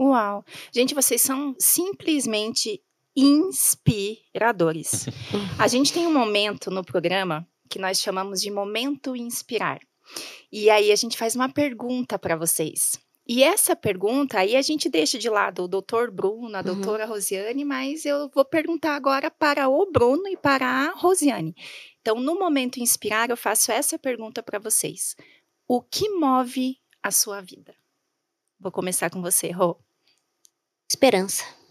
Uau! Gente, vocês são simplesmente inspiradores. A gente tem um momento no programa que nós chamamos de momento inspirar. E aí a gente faz uma pergunta para vocês. E essa pergunta, aí a gente deixa de lado o doutor Bruno, a uhum. doutora Rosiane, mas eu vou perguntar agora para o Bruno e para a Rosiane. Então, no momento inspirar, eu faço essa pergunta para vocês. O que move a sua vida? Vou começar com você, Rô. Esperança.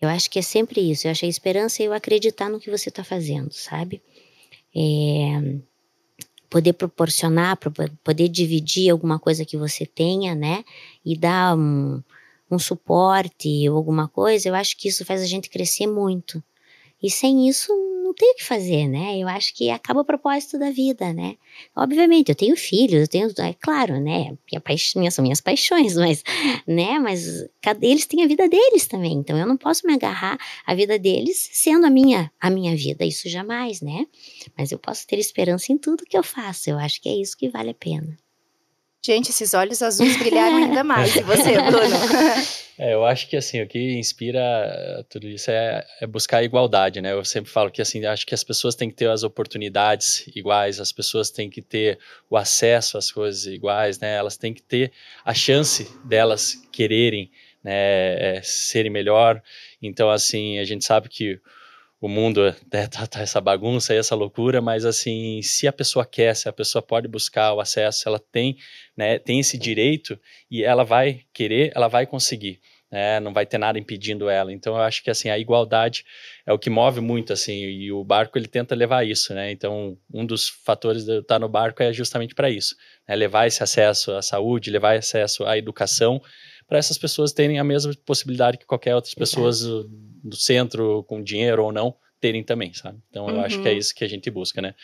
Eu acho que é sempre isso. Eu acho a esperança e eu acreditar no que você está fazendo, sabe? É, poder proporcionar, poder dividir alguma coisa que você tenha, né? E dar um, um suporte ou alguma coisa, eu acho que isso faz a gente crescer muito. E sem isso, não tem o que fazer, né? Eu acho que acaba o propósito da vida, né? Obviamente, eu tenho filhos, eu tenho, é claro, né? Minha paixão, são minhas paixões, mas, né? Mas eles têm a vida deles também, então eu não posso me agarrar à vida deles sendo a minha, a minha vida, isso jamais, né? Mas eu posso ter esperança em tudo que eu faço, eu acho que é isso que vale a pena. Gente, esses olhos azuis brilharam ainda mais. E você, Bruno? É, eu acho que assim, o que inspira tudo isso é, é, buscar a igualdade, né? Eu sempre falo que assim, acho que as pessoas têm que ter as oportunidades iguais, as pessoas têm que ter o acesso às coisas iguais, né? Elas têm que ter a chance delas quererem, né, é, serem melhor. Então, assim, a gente sabe que o mundo né, tá, tá, essa bagunça e essa loucura, mas assim, se a pessoa quer, se a pessoa pode buscar o acesso, ela tem, né, tem esse direito e ela vai querer, ela vai conseguir. Né, não vai ter nada impedindo ela. Então eu acho que assim a igualdade é o que move muito assim e o barco ele tenta levar isso, né? Então um dos fatores de estar no barco é justamente para isso, né? levar esse acesso à saúde, levar acesso à educação para essas pessoas terem a mesma possibilidade que qualquer outras pessoas do, centro, com dinheiro ou não, terem também, sabe? Então eu uhum. acho que é uhum. isso que a gente busca, né?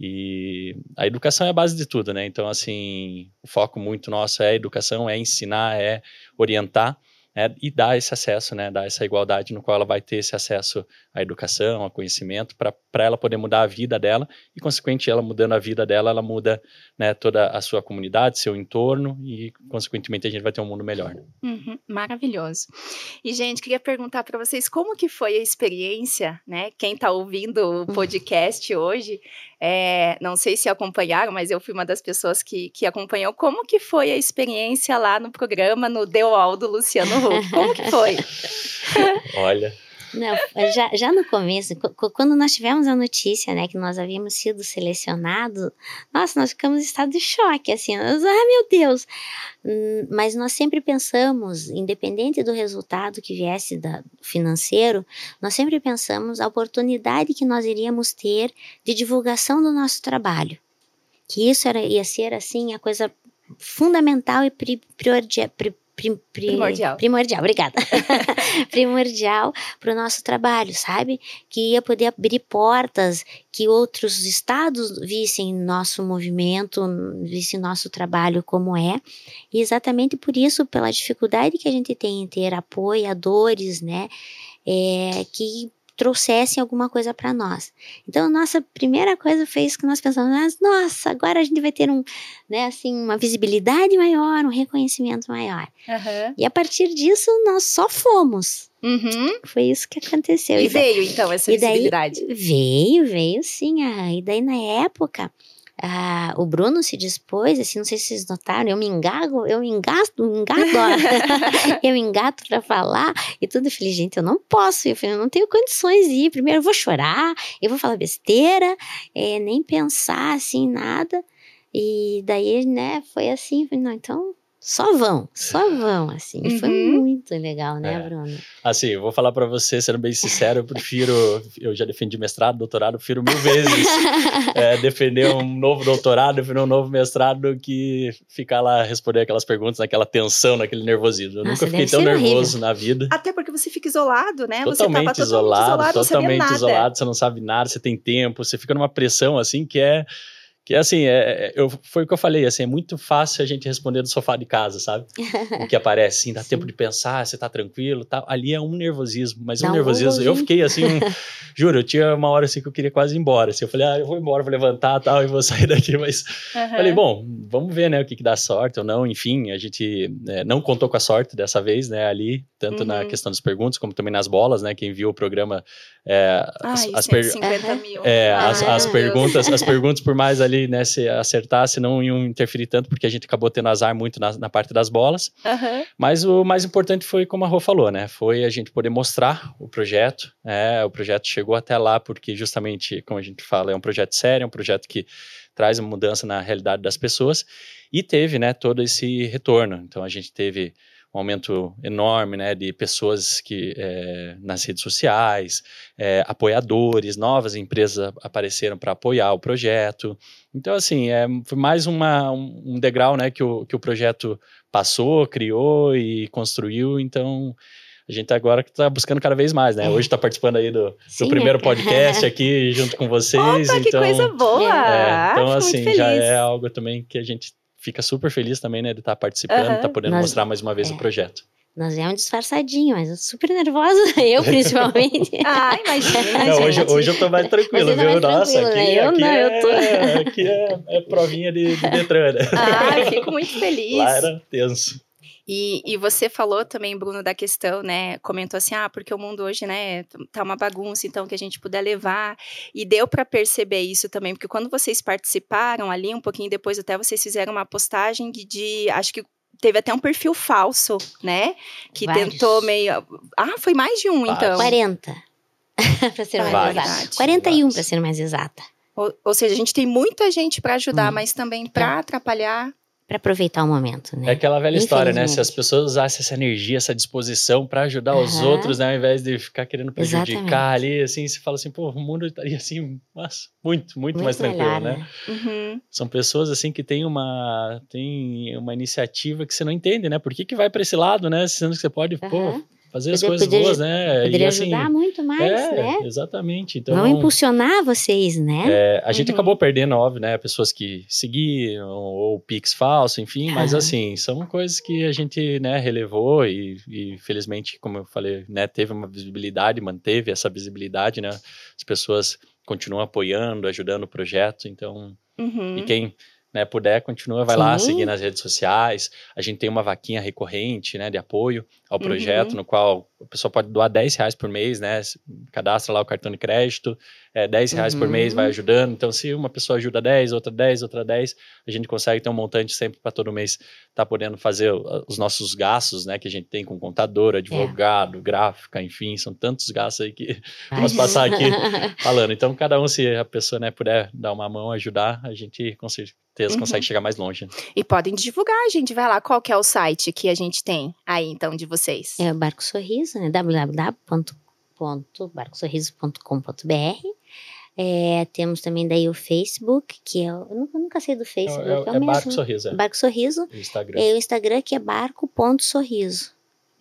E a educação é a base de tudo, né? Então, assim, o foco muito nosso é educação, é ensinar, é orientar né, e dar esse acesso, né, dar essa igualdade no qual ela vai ter esse acesso à educação, ao conhecimento, para ela poder mudar a vida dela e, consequentemente, ela mudando a vida dela, ela muda né, toda a sua comunidade, seu entorno e, consequentemente, a gente vai ter um mundo melhor. Uhum, maravilhoso. E, gente, queria perguntar para vocês como que foi a experiência, né? Quem está ouvindo o uhum. podcast hoje, é, não sei se acompanharam, mas eu fui uma das pessoas que, que acompanhou. Como que foi a experiência lá no programa, no The Wall do Luciano Huck? Como que foi? Olha, Não, já, já no começo, quando nós tivemos a notícia, né, que nós havíamos sido selecionados, nossa, nós ficamos em estado de choque, assim, nós, ah, meu Deus! Hum, mas nós sempre pensamos, independente do resultado que viesse da, financeiro, nós sempre pensamos a oportunidade que nós iríamos ter de divulgação do nosso trabalho. Que isso era, ia ser, assim, a coisa fundamental e primordial Prim, prim, primordial. Primordial, obrigada. primordial para o nosso trabalho, sabe? Que ia poder abrir portas, que outros estados vissem nosso movimento, vissem nosso trabalho como é. E exatamente por isso, pela dificuldade que a gente tem em ter apoiadores, né? É, que trouxessem alguma coisa para nós. Então, nossa primeira coisa foi isso que nós pensamos, nossa, agora a gente vai ter um, né, assim, uma visibilidade maior, um reconhecimento maior. Uhum. E a partir disso, nós só fomos. Uhum. Foi isso que aconteceu. E, e veio, então, essa visibilidade? Veio, veio sim. Ah, e daí, na época, ah, o Bruno se dispôs, assim, não sei se vocês notaram, eu me engago, eu me engato, me engato, eu me engato para falar e tudo. Eu falei, gente, eu não posso, eu falei, eu não tenho condições de ir. Primeiro eu vou chorar, eu vou falar besteira, é, nem pensar assim, nada. E daí, né, foi assim, falei, não, então só vão, só vão, assim. Uhum. Foi muito legal, né, é. Bruno? Assim, eu vou falar para você, sendo bem sincero, eu prefiro, eu já defendi mestrado, doutorado, eu prefiro mil vezes é, defender um novo doutorado, defender um novo mestrado do que ficar lá responder aquelas perguntas naquela tensão, naquele nervosismo. Eu Nossa, nunca fiquei tão nervoso horrível. na vida. Até porque você fica isolado, né? Totalmente você isolado, isolado, totalmente isolado, você não sabe nada, você tem tempo, você fica numa pressão assim que é que assim, é, é, eu, foi o que eu falei, assim, é muito fácil a gente responder do sofá de casa, sabe? o que aparece, assim, dá Sim. tempo de pensar, você tá tranquilo tal. Ali é um nervosismo, mas dá um nervosismo. Um eu fiquei assim, um, juro, eu tinha uma hora assim que eu queria quase ir embora. Assim, eu falei, ah, eu vou embora, vou levantar tal, e vou sair daqui, mas uhum. falei, bom, vamos ver, né, o que, que dá sorte ou não. Enfim, a gente é, não contou com a sorte dessa vez, né, ali, tanto uhum. na questão das perguntas, como também nas bolas, né? Quem viu o programa. É, Ai, as, as, per... mil. É, as, as perguntas, as perguntas, por mais ali, né, se acertasse, não iam interferir tanto, porque a gente acabou tendo azar muito na, na parte das bolas. Uhum. Mas o mais importante foi, como a Rô falou, né? Foi a gente poder mostrar o projeto. É, o projeto chegou até lá, porque justamente, como a gente fala, é um projeto sério, é um projeto que traz uma mudança na realidade das pessoas. E teve, né, todo esse retorno. Então a gente teve um aumento enorme né, de pessoas que é, nas redes sociais, é, apoiadores, novas empresas apareceram para apoiar o projeto. Então, assim, é, foi mais uma, um degrau né, que, o, que o projeto passou, criou e construiu. Então, a gente agora está buscando cada vez mais, né? É. Hoje está participando aí do, Sim, do primeiro podcast aqui junto com vocês. Opa, então, que coisa boa! É, então, assim, já é algo também que a gente fica super feliz também, né, de estar tá participando, uhum. tá podendo Nós, mostrar mais uma vez é. o projeto. Nós viemos disfarçadinho, mas super nervosa, eu principalmente. ah, imagina. Não, hoje, hoje eu tô mais tranquilo, tá viu? Mais Nossa, aqui, né? eu aqui, não, é, eu tô... aqui é, é provinha de, de Detran, né? Ah, eu fico muito feliz. Lá era tenso. E, e você falou também, Bruno, da questão, né? Comentou assim, ah, porque o mundo hoje, né, tá uma bagunça, então que a gente puder levar. E deu para perceber isso também, porque quando vocês participaram ali, um pouquinho depois até vocês fizeram uma postagem de, de acho que teve até um perfil falso, né? Que Vários. tentou meio. Ah, foi mais de um, Vários. então. 40. para ser mais exata. 41 para ser mais exata. Ou, ou, seja, a gente tem muita gente para ajudar, hum. mas também para é. atrapalhar para aproveitar o momento, né? É aquela velha história, né? Se as pessoas usassem essa energia, essa disposição para ajudar uhum. os outros, né? Ao invés de ficar querendo prejudicar Exatamente. ali, assim, se fala assim, pô, o mundo estaria assim, mas muito, muito, muito mais tranquilo, melhor, né? né? Uhum. São pessoas assim que têm uma, têm uma iniciativa que você não entende, né? Por que, que vai para esse lado, né? Sendo que você pode, uhum. pô, fazer as coisas poderia, boas, né? Poderia e, assim, ajudar muito mais, é, né? Exatamente. Então, impulsionar vocês, né? É, a gente uhum. acabou perdendo, óbvio, né? Pessoas que seguiram, ou Pix falso, enfim, mas assim, são coisas que a gente, né, relevou e, e, felizmente, como eu falei, né, teve uma visibilidade, manteve essa visibilidade, né? As pessoas continuam apoiando, ajudando o projeto, então, uhum. e quem né, puder, continua, vai Sim. lá seguir nas redes sociais. A gente tem uma vaquinha recorrente, né, de apoio ao projeto, uhum. no qual a pessoa pode doar 10 reais por mês, né? Cadastra lá o cartão de crédito, é, 10 reais uhum. por mês vai uhum. ajudando. Então, se uma pessoa ajuda 10, outra 10, outra 10, a gente consegue ter um montante sempre para todo mês estar tá podendo fazer os nossos gastos, né? Que a gente tem com contador, advogado, é. gráfica, enfim, são tantos gastos aí que posso passar aqui falando. Então, cada um, se a pessoa né, puder dar uma mão, ajudar, a gente com certeza uhum. consegue chegar mais longe. E podem divulgar, a gente vai lá, qual que é o site que a gente tem aí, então, de vocês? É o Barco Sorriso, né? www.barcosorriso.com.br é, temos também daí o Facebook, que é, eu nunca, nunca sei do Facebook, é, é, é, é o Barco Sorriso. É. Barco Sorriso. O Instagram. É o Instagram que é barco.sorriso.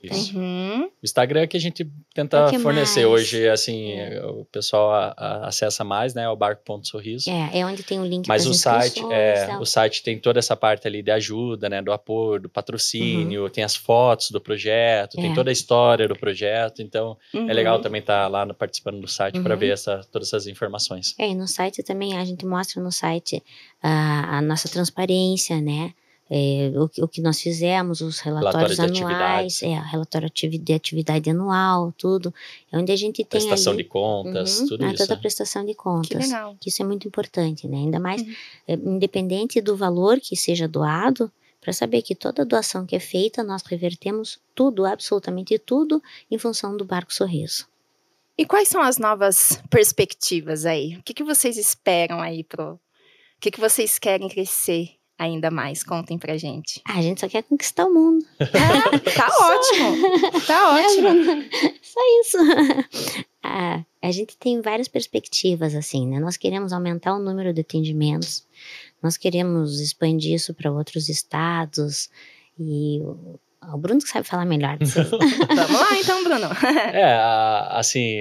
Isso. Uhum. O Instagram é que a gente tenta que fornecer mais? hoje, assim, é. o pessoal a, a acessa mais, né, o barco.sorriso. É, é onde tem o link Mas o site, é, o site tem toda essa parte ali de ajuda, né, do apoio, do patrocínio, uhum. tem as fotos do projeto, é. tem toda a história do projeto, então uhum. é legal também estar tá lá no, participando do site para uhum. ver essa, todas essas informações. É, e no site também, a gente mostra no site a, a nossa transparência, né, é, o, o, que nós fizemos, os relatórios anuais, é, relatório de atividade anual, tudo, é onde a gente tem prestação ali, de contas, uhum, tudo né, isso. Toda a prestação de contas. Que legal. Que isso é muito importante, né? Ainda mais, uhum. é, independente do valor que seja doado, para saber que toda doação que é feita, nós revertemos tudo, absolutamente tudo, em função do Barco Sorriso. E quais são as novas perspectivas aí? O que, que vocês esperam aí pro... O que, que vocês querem crescer ainda mais? Contem pra gente. Ah, a gente só quer conquistar o mundo. Ah, tá ótimo. Tá é, ótimo. É, só isso. Ah, a gente tem várias perspectivas, assim, né? Nós queremos aumentar o número de atendimentos, nós queremos expandir isso para outros estados e o Bruno que sabe falar melhor. Vamos lá então, Bruno. é, assim,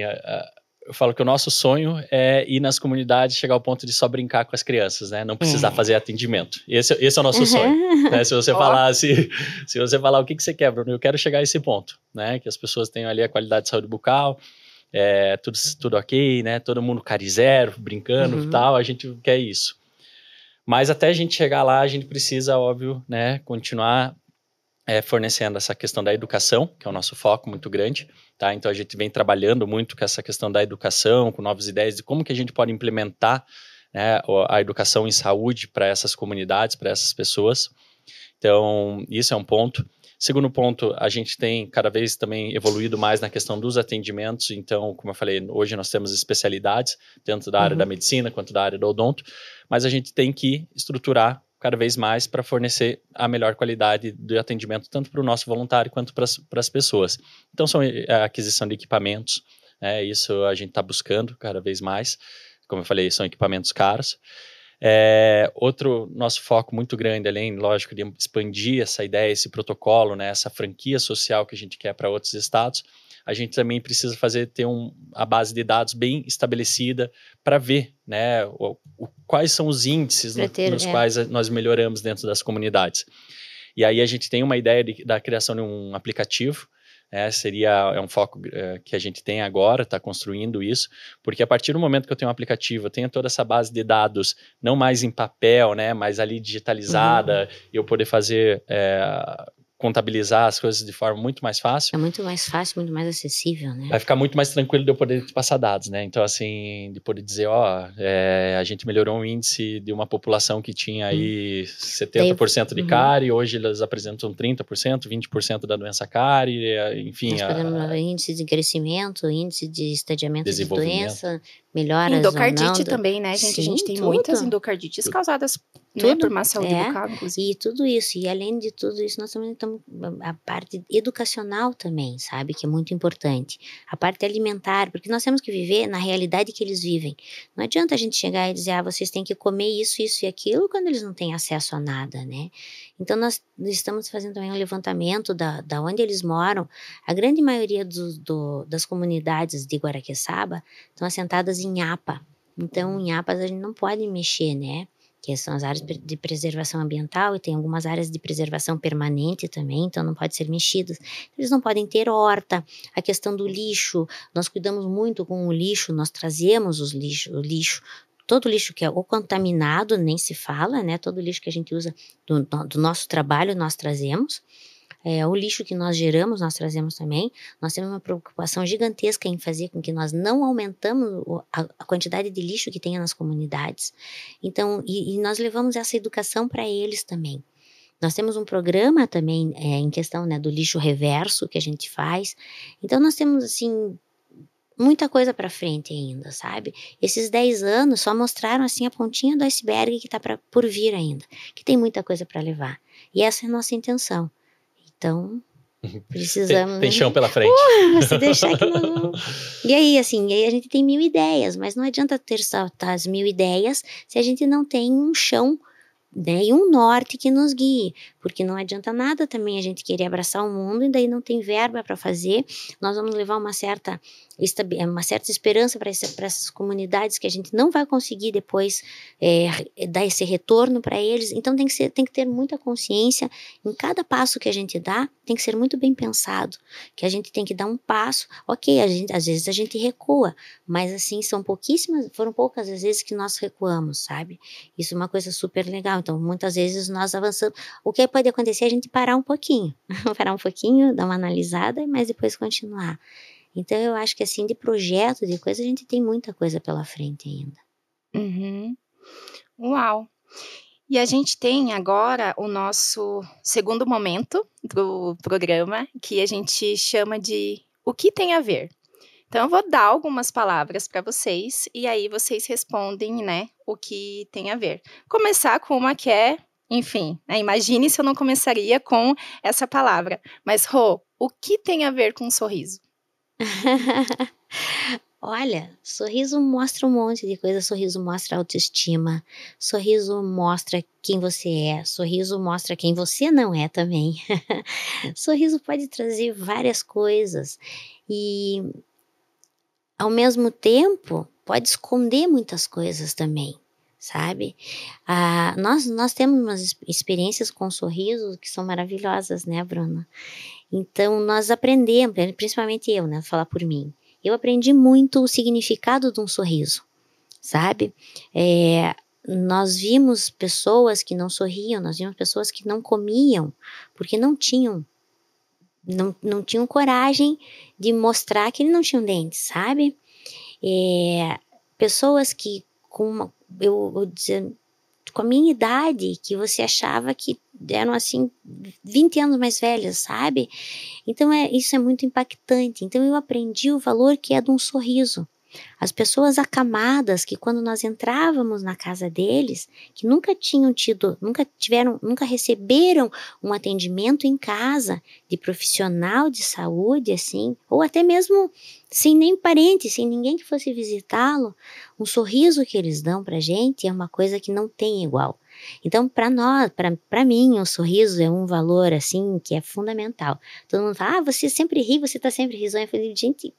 eu falo que o nosso sonho é ir nas comunidades, chegar ao ponto de só brincar com as crianças, né? Não precisar é. fazer atendimento. Esse, esse é o nosso uhum. sonho. Né? Se você falar, se, se você falar o que, que você quer, Bruno, eu quero chegar a esse ponto, né? Que as pessoas tenham ali a qualidade de saúde bucal, é, tudo, tudo ok, né? Todo mundo carizero, brincando e uhum. tal, a gente quer isso. Mas até a gente chegar lá, a gente precisa, óbvio, né? Continuar é, fornecendo essa questão da educação, que é o nosso foco muito grande, tá? Então a gente vem trabalhando muito com essa questão da educação, com novas ideias de como que a gente pode implementar né, a educação em saúde para essas comunidades, para essas pessoas. Então isso é um ponto. Segundo ponto, a gente tem cada vez também evoluído mais na questão dos atendimentos. Então, como eu falei, hoje nós temos especialidades, tanto da área uhum. da medicina quanto da área do odonto, mas a gente tem que estruturar cada vez mais para fornecer a melhor qualidade de atendimento, tanto para o nosso voluntário quanto para as pessoas. Então, são eh, a aquisição de equipamentos, né, isso a gente está buscando cada vez mais. Como eu falei, são equipamentos caros. É, outro nosso foco muito grande, além, lógico, de expandir essa ideia, esse protocolo, né, essa franquia social que a gente quer para outros estados, a gente também precisa fazer ter um, a base de dados bem estabelecida para ver né, o, o, quais são os índices no, ter, nos é. quais nós melhoramos dentro das comunidades. E aí a gente tem uma ideia de, da criação de um aplicativo é, seria é um foco é, que a gente tem agora, está construindo isso, porque a partir do momento que eu tenho um aplicativo, eu tenho toda essa base de dados, não mais em papel, né, mas ali digitalizada, uhum. eu poder fazer é, contabilizar as coisas de forma muito mais fácil. É muito mais fácil, muito mais acessível, né? Vai ficar muito mais tranquilo de eu poder passar dados, né? Então, assim, de poder dizer, ó, é, a gente melhorou um índice de uma população que tinha aí hum. 70% de uhum. cárie, hoje eles apresentam 30%, 20% da doença cárie, é, enfim. Nós podemos a, índice de crescimento, índice de estadiamento de doença, melhoras Endocardite também, né, gente? Sim, a gente tem tudo. muitas endocardites causadas tudo, né, por má saúde é, bucal, inclusive. E tudo isso, e além de tudo isso, nós também estamos a parte educacional também, sabe, que é muito importante. A parte alimentar, porque nós temos que viver na realidade que eles vivem. Não adianta a gente chegar e dizer, ah, vocês têm que comer isso, isso e aquilo, quando eles não têm acesso a nada, né? Então, nós estamos fazendo também um levantamento da, da onde eles moram. A grande maioria do, do, das comunidades de Guaraqueçaba estão assentadas em APA. Então, em APAs a gente não pode mexer, né? Que são as áreas de preservação ambiental e tem algumas áreas de preservação permanente também, então não pode ser mexidas. Eles não podem ter horta. A questão do lixo, nós cuidamos muito com o lixo, nós trazemos os lixo, o lixo todo lixo que é ou contaminado, nem se fala, né? Todo lixo que a gente usa do, do nosso trabalho, nós trazemos. É, o lixo que nós geramos, nós trazemos também. Nós temos uma preocupação gigantesca em fazer com que nós não aumentamos a, a quantidade de lixo que tenha nas comunidades. Então, e, e nós levamos essa educação para eles também. Nós temos um programa também é, em questão né, do lixo reverso que a gente faz. Então, nós temos, assim, muita coisa para frente ainda, sabe? Esses 10 anos só mostraram, assim, a pontinha do iceberg que está por vir ainda, que tem muita coisa para levar. E essa é a nossa intenção. Então, precisamos... Tem, tem chão pela frente. Uh, você deixar que vamos... E aí, assim, aí a gente tem mil ideias, mas não adianta ter só as mil ideias se a gente não tem um chão né, e um norte que nos guie, porque não adianta nada também a gente querer abraçar o mundo e daí não tem verba para fazer. Nós vamos levar uma certa uma certa esperança para essa, essas comunidades que a gente não vai conseguir depois é, dar esse retorno para eles. Então tem que, ser, tem que ter muita consciência em cada passo que a gente dá, tem que ser muito bem pensado, que a gente tem que dar um passo. Ok, a gente, às vezes a gente recua, mas assim são pouquíssimas, foram poucas as vezes que nós recuamos, sabe? Isso é uma coisa super legal. Então muitas vezes nós avançamos. O que pode acontecer é a gente parar um pouquinho, parar um pouquinho, dar uma analisada, mas depois continuar. Então eu acho que assim de projeto, de coisa, a gente tem muita coisa pela frente ainda. Uhum. Uau! E a gente tem agora o nosso segundo momento do programa, que a gente chama de O que tem a ver? Então eu vou dar algumas palavras para vocês e aí vocês respondem, né, o que tem a ver. Começar com uma que é, enfim, né, imagine se eu não começaria com essa palavra. Mas Rô, o que tem a ver com um sorriso? Olha, sorriso mostra um monte de coisa. Sorriso mostra autoestima. Sorriso mostra quem você é. Sorriso mostra quem você não é também. sorriso pode trazer várias coisas e, ao mesmo tempo, pode esconder muitas coisas também, sabe? Ah, nós, nós temos umas experiências com sorrisos que são maravilhosas, né, Bruna? Então, nós aprendemos, principalmente eu, né, falar por mim, eu aprendi muito o significado de um sorriso, sabe? É, nós vimos pessoas que não sorriam, nós vimos pessoas que não comiam, porque não tinham, não, não tinham coragem de mostrar que não tinham dentes, sabe? É, pessoas que com uma, eu com a minha idade, que você achava que eram assim 20 anos mais velhas, sabe? Então é isso é muito impactante. Então eu aprendi o valor que é de um sorriso. As pessoas acamadas que quando nós entrávamos na casa deles, que nunca tinham tido, nunca tiveram, nunca receberam um atendimento em casa de profissional de saúde assim, ou até mesmo sem nem parente, sem ninguém que fosse visitá-lo, um sorriso que eles dão pra gente é uma coisa que não tem igual. Então, para nós, para mim, o sorriso é um valor assim que é fundamental. Todo mundo fala: "Ah, você sempre ri, você tá sempre risonho". Eu falei: "Gente,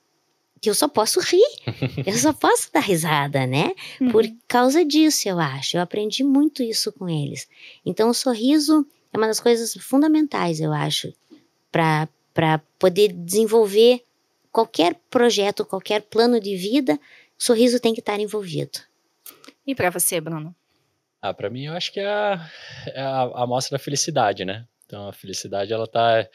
eu só posso rir, eu só posso dar risada, né? Uhum. Por causa disso, eu acho. Eu aprendi muito isso com eles. Então, o sorriso é uma das coisas fundamentais, eu acho, para poder desenvolver qualquer projeto, qualquer plano de vida, o sorriso tem que estar envolvido. E para você, Bruno? Ah, para mim, eu acho que é a, é a, a mostra da felicidade, né? Então, a felicidade, ela tá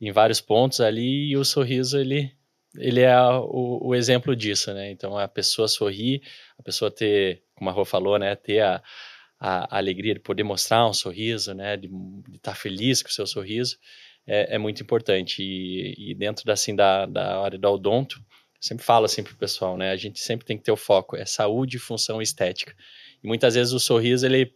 em vários pontos ali e o sorriso, ele ele é o, o, exemplo disso, né? Então a pessoa sorrir, a pessoa ter, como a Rô falou, né? Ter a, a, alegria de poder mostrar um sorriso, né? De estar tá feliz com o seu sorriso é, é muito importante. E, e, dentro da, assim, da, da área do odonto, sempre falo assim pro pessoal, né? A gente sempre tem que ter o foco, é saúde, função e estética. E muitas vezes o sorriso, ele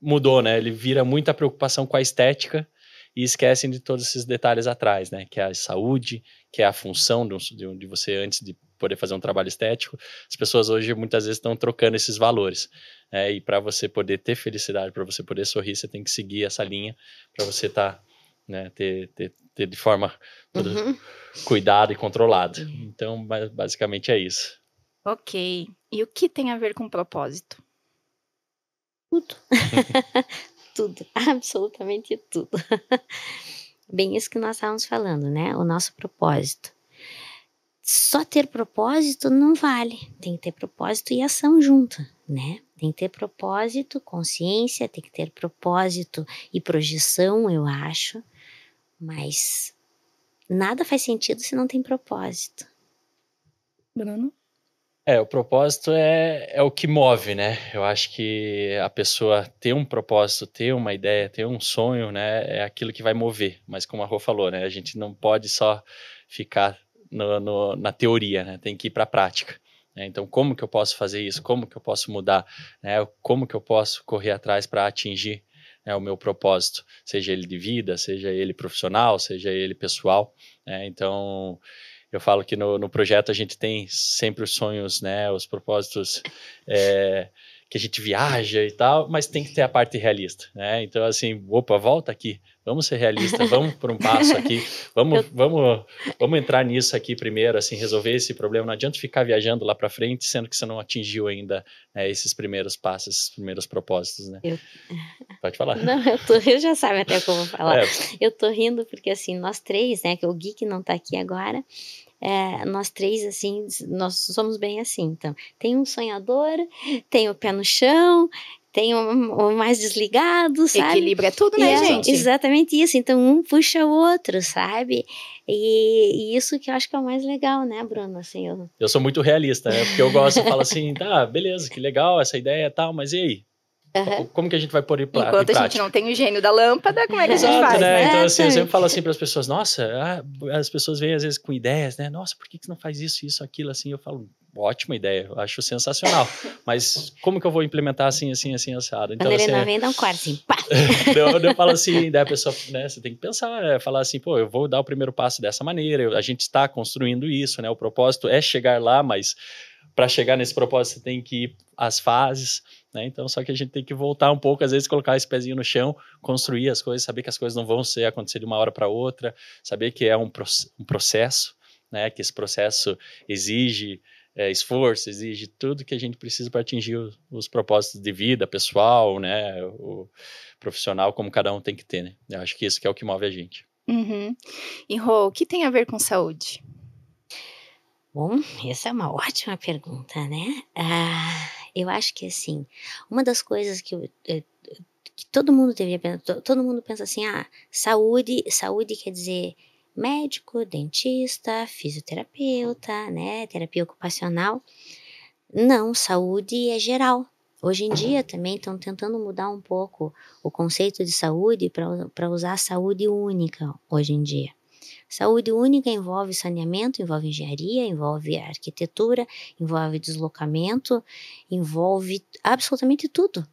mudou, né? Ele vira muita preocupação com a estética e esquecem de todos esses detalhes atrás, né? Que é a saúde, que é a função de, de você antes de poder fazer um trabalho estético. As pessoas hoje muitas vezes estão trocando esses valores. Né? E para você poder ter felicidade, para você poder sorrir, você tem que seguir essa linha para você estar, tá, né? Ter, ter, ter, de forma uhum. cuidada e controlada. Então, basicamente é isso. Ok. E o que tem a ver com propósito? Tudo. tudo, absolutamente tudo. Bem, isso que nós estávamos falando, né? O nosso propósito. Só ter propósito não vale, tem que ter propósito e ação junto, né? Tem que ter propósito, consciência, tem que ter propósito e projeção, eu acho. Mas nada faz sentido se não tem propósito. Bruno? É, o propósito é, é o que move, né? Eu acho que a pessoa ter um propósito, ter uma ideia, ter um sonho, né? É aquilo que vai mover. Mas como a Rô falou, né? A gente não pode só ficar no, no, na teoria, né? Tem que ir para a prática. Né? Então, como que eu posso fazer isso? Como que eu posso mudar? Né? Como que eu posso correr atrás para atingir né, o meu propósito? Seja ele de vida, seja ele profissional, seja ele pessoal. Né? Então eu falo que no, no projeto a gente tem sempre os sonhos, né, os propósitos é, que a gente viaja e tal, mas tem que ter a parte realista, né? Então assim, opa, volta aqui, vamos ser realistas, vamos por um passo aqui, vamos, vamos, vamos entrar nisso aqui primeiro, assim, resolver esse problema. Não adianta ficar viajando lá para frente, sendo que você não atingiu ainda né, esses primeiros passos, esses primeiros propósitos, né? Eu... Pode falar. Não, eu, tô, eu já sabe até como falar. É. Eu tô rindo porque assim nós três, né, que o Gui que não tá aqui agora. É, nós três, assim, nós somos bem assim. Então, tem um sonhador, tem o pé no chão, tem um, um mais desligado, sabe? Equilíbrio é tudo, né, é, gente? Exatamente isso. Então, um puxa o outro, sabe? E, e, isso que eu acho que é o mais legal, né, Bruno? Assim, eu... eu sou muito realista, né? Porque eu gosto de falar assim, tá, beleza, que legal essa ideia e tal, mas e aí? Uhum. Como que a gente vai pôr em, prática? Enquanto a gente não tem o gênio da lâmpada, como é que a gente Exato, faz? Né? né? Então, assim, eu sempre falo assim para as pessoas: nossa, ah, as pessoas vêm às vezes com ideias, né? Nossa, por que, que você não faz isso, isso, aquilo, assim? Eu falo, ótima ideia, eu acho sensacional. Mas como que eu vou implementar assim, assim, assim, assado? Então, Quando ele assim, não vem, dá um quarto assim, pá! eu, eu falo assim, daí a pessoa, né, você tem que pensar, é, falar assim, pô, eu vou dar o primeiro passo dessa maneira, eu, a gente está construindo isso, né? O propósito é chegar lá, mas para chegar nesse propósito você tem que ir às fases, né? Então, só que a gente tem que voltar um pouco, às vezes colocar esse pezinho no chão, construir as coisas, saber que as coisas não vão ser acontecer de uma hora para outra, saber que é um, um processo, né? Que esse processo exige é, esforço, exige tudo que a gente precisa para atingir os, os, propósitos de vida, pessoal, né? O profissional, como cada um tem que ter, né? Eu acho que isso que é o que move a gente. Uhum. E Rô, o que tem a ver com saúde? Bom, essa é uma ótima pergunta, né? Ah, eu acho que assim, uma das coisas que, eu, que todo mundo deveria pensar, todo mundo pensa assim, ah, saúde, saúde quer dizer médico, dentista, fisioterapeuta, né, terapia ocupacional. Não, saúde é geral. Hoje em dia também estão tentando mudar um pouco o conceito de saúde para usar saúde única hoje em dia. Saúde única envolve saneamento, envolve engenharia, envolve arquitetura, envolve deslocamento, envolve absolutamente tudo.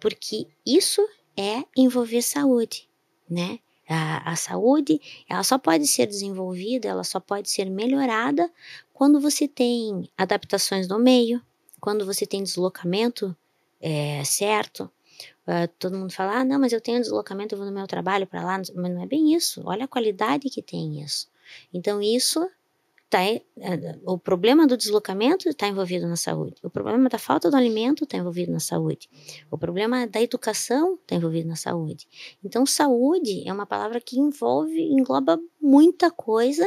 Porque isso é envolver saúde, né? A, a, saúde, ela só pode ser desenvolvida, ela só pode ser melhorada quando você tem adaptações no meio, quando você tem deslocamento é, certo, Uh, todo mundo fala, ah, não, mas eu tenho deslocamento, eu vou no meu trabalho para lá, mas não é bem isso. Olha a qualidade que tem isso. Então, isso tá, é, o problema do deslocamento está envolvido na saúde. O problema da falta do alimento está envolvido na saúde. O problema da educação está envolvido na saúde. Então, saúde é uma palavra que envolve, engloba muita coisa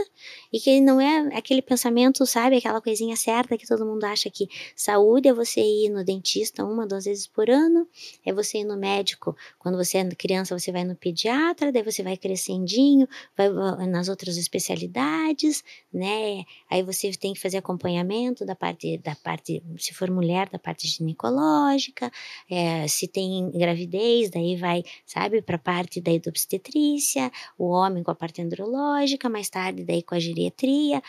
e que não é aquele pensamento, sabe, aquela coisinha certa que todo mundo acha que saúde é você ir no dentista uma, duas vezes por ano, é você ir no médico, quando você é criança você vai no pediatra, daí você vai crescendinho, vai nas outras especialidades, né? Aí você tem que fazer acompanhamento da parte da parte, se for mulher, da parte ginecológica, é, se tem gravidez, daí vai, sabe, para a parte da obstetrícia, o homem com a parte andrológica mais tarde daí com a geriatria.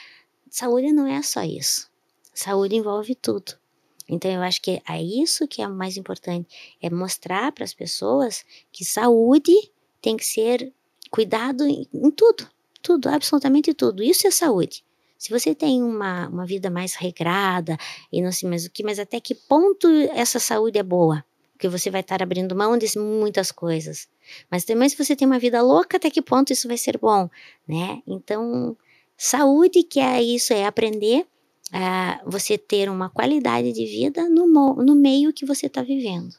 Saúde não é só isso. Saúde envolve tudo. Então eu acho que é isso que é o mais importante, é mostrar para as pessoas que saúde tem que ser cuidado em, em, tudo, tudo, absolutamente tudo. Isso é saúde. Se você tem uma, uma vida mais regrada e não sei mais o que, mas até que ponto essa saúde é boa? Porque você vai estar abrindo mão de muitas coisas. Mas também se você tem uma vida louca, até que ponto isso vai ser bom, né? Então, saúde que é isso, é aprender a você ter uma qualidade de vida no, no meio que você está vivendo.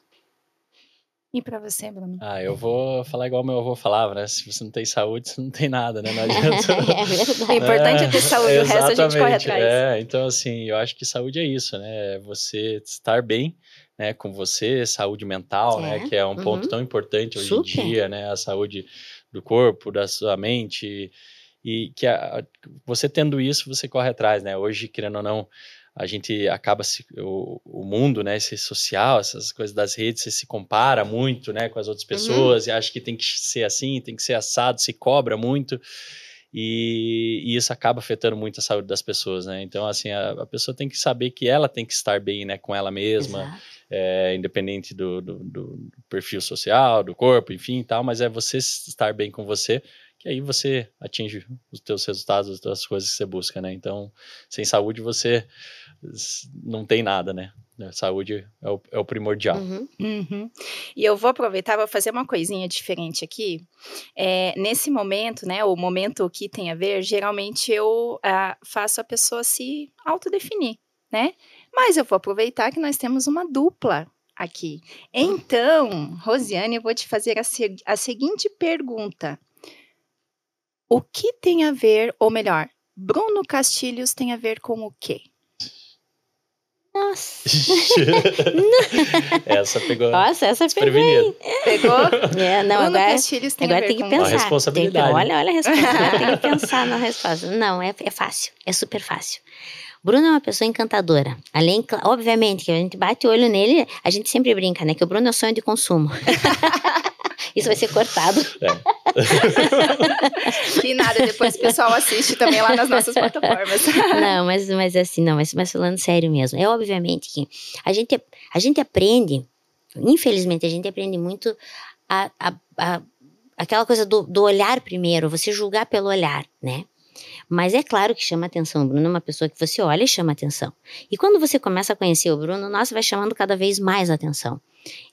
E para você, Bruno? Ah, eu vou falar igual meu avô falava, né? Se você não tem saúde, você não tem nada, né? Não adianta. é verdade. O importante é, é ter saúde, o resto a gente corre atrás. É, então assim, eu acho que saúde é isso, né? É você estar bem, né, com você, saúde mental, né, é. né, que é um uhum. ponto tão importante hoje Super. em dia, né, a saúde do corpo, da sua mente, e que a, você tendo isso, você corre atrás, né, hoje, querendo ou não, a gente acaba se, o, o mundo, né, esse social, essas coisas das redes, você se compara muito, né, com as outras uhum. pessoas uhum. e acha que tem que ser assim, tem que ser assado, se cobra muito. E, e, isso acaba afetando muito a saúde das pessoas, né? Então, assim, a, a pessoa tem que saber que ela tem que estar bem, né, com ela mesma, é, independente do, do, do, perfil social, do corpo, enfim, tal. Mas é você estar bem com você, que aí você atinge os teus resultados, as coisas que você busca, né? Então, sem saúde você não tem nada, né? A saúde é o, é o primordial. Uhum. Uhum. E eu vou aproveitar para fazer uma coisinha diferente aqui. É, nesse momento, né, o momento que tem a ver, geralmente eu uh, faço a pessoa se autodefinir, né? Mas eu vou aproveitar que nós temos uma dupla aqui. Então, Rosiane, eu vou te fazer a, se a seguinte pergunta. O que tem a ver, ou melhor, Bruno Castilhos tem a ver com o quê? Nossa. essa pegou. Nossa, essa pegou. Pegou? É, não, Bruno agora, Castilhos tem agora tem que pensar. A responsabilidade. Tem que, olha, olha a resposta. tem que pensar na resposta. Não, é, é fácil. É super fácil. Bruno é uma pessoa encantadora. Além, obviamente, que a gente bate o olho nele, a gente sempre brinca, né? Que o Bruno é o sonho de consumo. Isso vai ser cortado. É. que nada, depois o pessoal assiste também lá nas nossas plataformas. Não, mas, mas assim, não, mas, mas falando sério mesmo. É obviamente que a gente, a gente aprende, infelizmente, a gente aprende muito a, a, a aquela coisa do, do olhar primeiro, você julgar pelo olhar, né? Mas é claro que chama atenção. O Bruno é uma pessoa que você olha e chama atenção. E quando você começa a conhecer o Bruno, nossa, vai chamando cada vez mais atenção.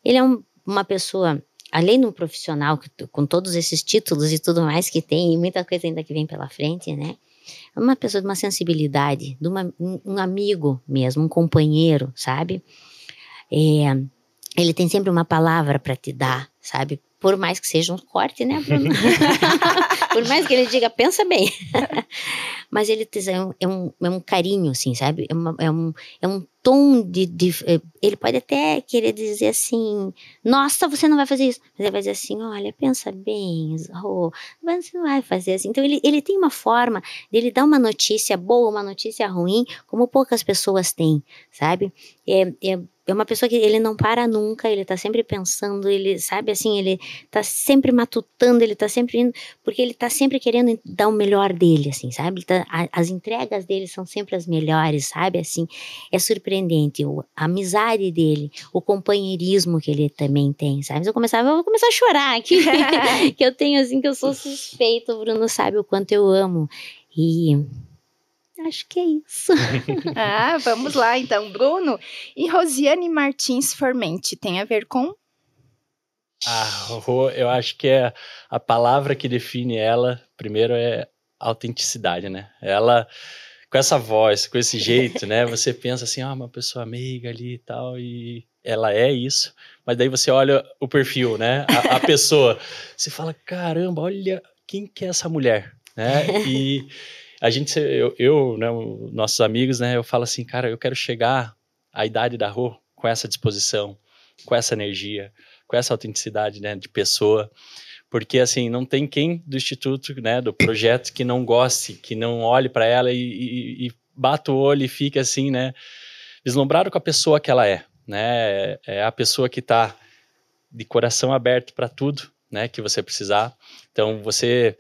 Ele é um, uma pessoa além de um profissional com todos esses títulos e tudo mais que tem, e muita coisa ainda que vem pela frente, né? É uma pessoa de uma sensibilidade, de uma, um amigo mesmo, um companheiro, sabe? É, ele tem sempre uma palavra para te dar, sabe? Por mais que seja um corte, né, Bruno? Por mais que ele diga, pensa bem. Mas ele é um, é um, é um carinho, assim, sabe? É, uma, é, um, é um tom de, de, é, Ele pode até querer dizer assim: Nossa, você não vai fazer isso. Mas ele vai dizer assim: Olha, pensa bem, oh, você não vai fazer assim. Então, ele, ele tem uma forma dele dar uma notícia boa, uma notícia ruim, como poucas pessoas têm, sabe? É, é é uma pessoa que ele não para nunca, ele tá sempre pensando, ele sabe assim, ele tá sempre matutando, ele tá sempre indo, porque ele tá sempre querendo dar o melhor dele, assim, sabe? Tá, a, as entregas dele são sempre as melhores, sabe? Assim, é surpreendente o, a amizade dele, o companheirismo que ele também tem, sabe? Eu começava, eu vou começar a chorar aqui, que eu tenho assim, que eu sou suspeito, o Bruno sabe o quanto eu amo. E Acho que é isso. ah, vamos lá então. Bruno, e Rosiane Martins Formente tem a ver com? Ah, eu acho que é a palavra que define ela, primeiro é autenticidade, né? Ela, com essa voz, com esse jeito, né? Você pensa assim, ah, uma pessoa amiga ali e tal, e ela é isso, mas daí você olha o perfil, né? A, a pessoa, você fala, caramba, olha quem que é essa mulher, né? E a gente, eu, eu né, nossos amigos, né, eu falo assim, cara, eu quero chegar à idade da rua com essa disposição, com essa energia, com essa autenticidade, né, de pessoa, porque assim não tem quem do instituto, né, do projeto que não goste, que não olhe para ela e, e, e bata o olho e fica assim, né, deslumbrado com a pessoa que ela é, né, é a pessoa que está de coração aberto para tudo, né, que você precisar. Então você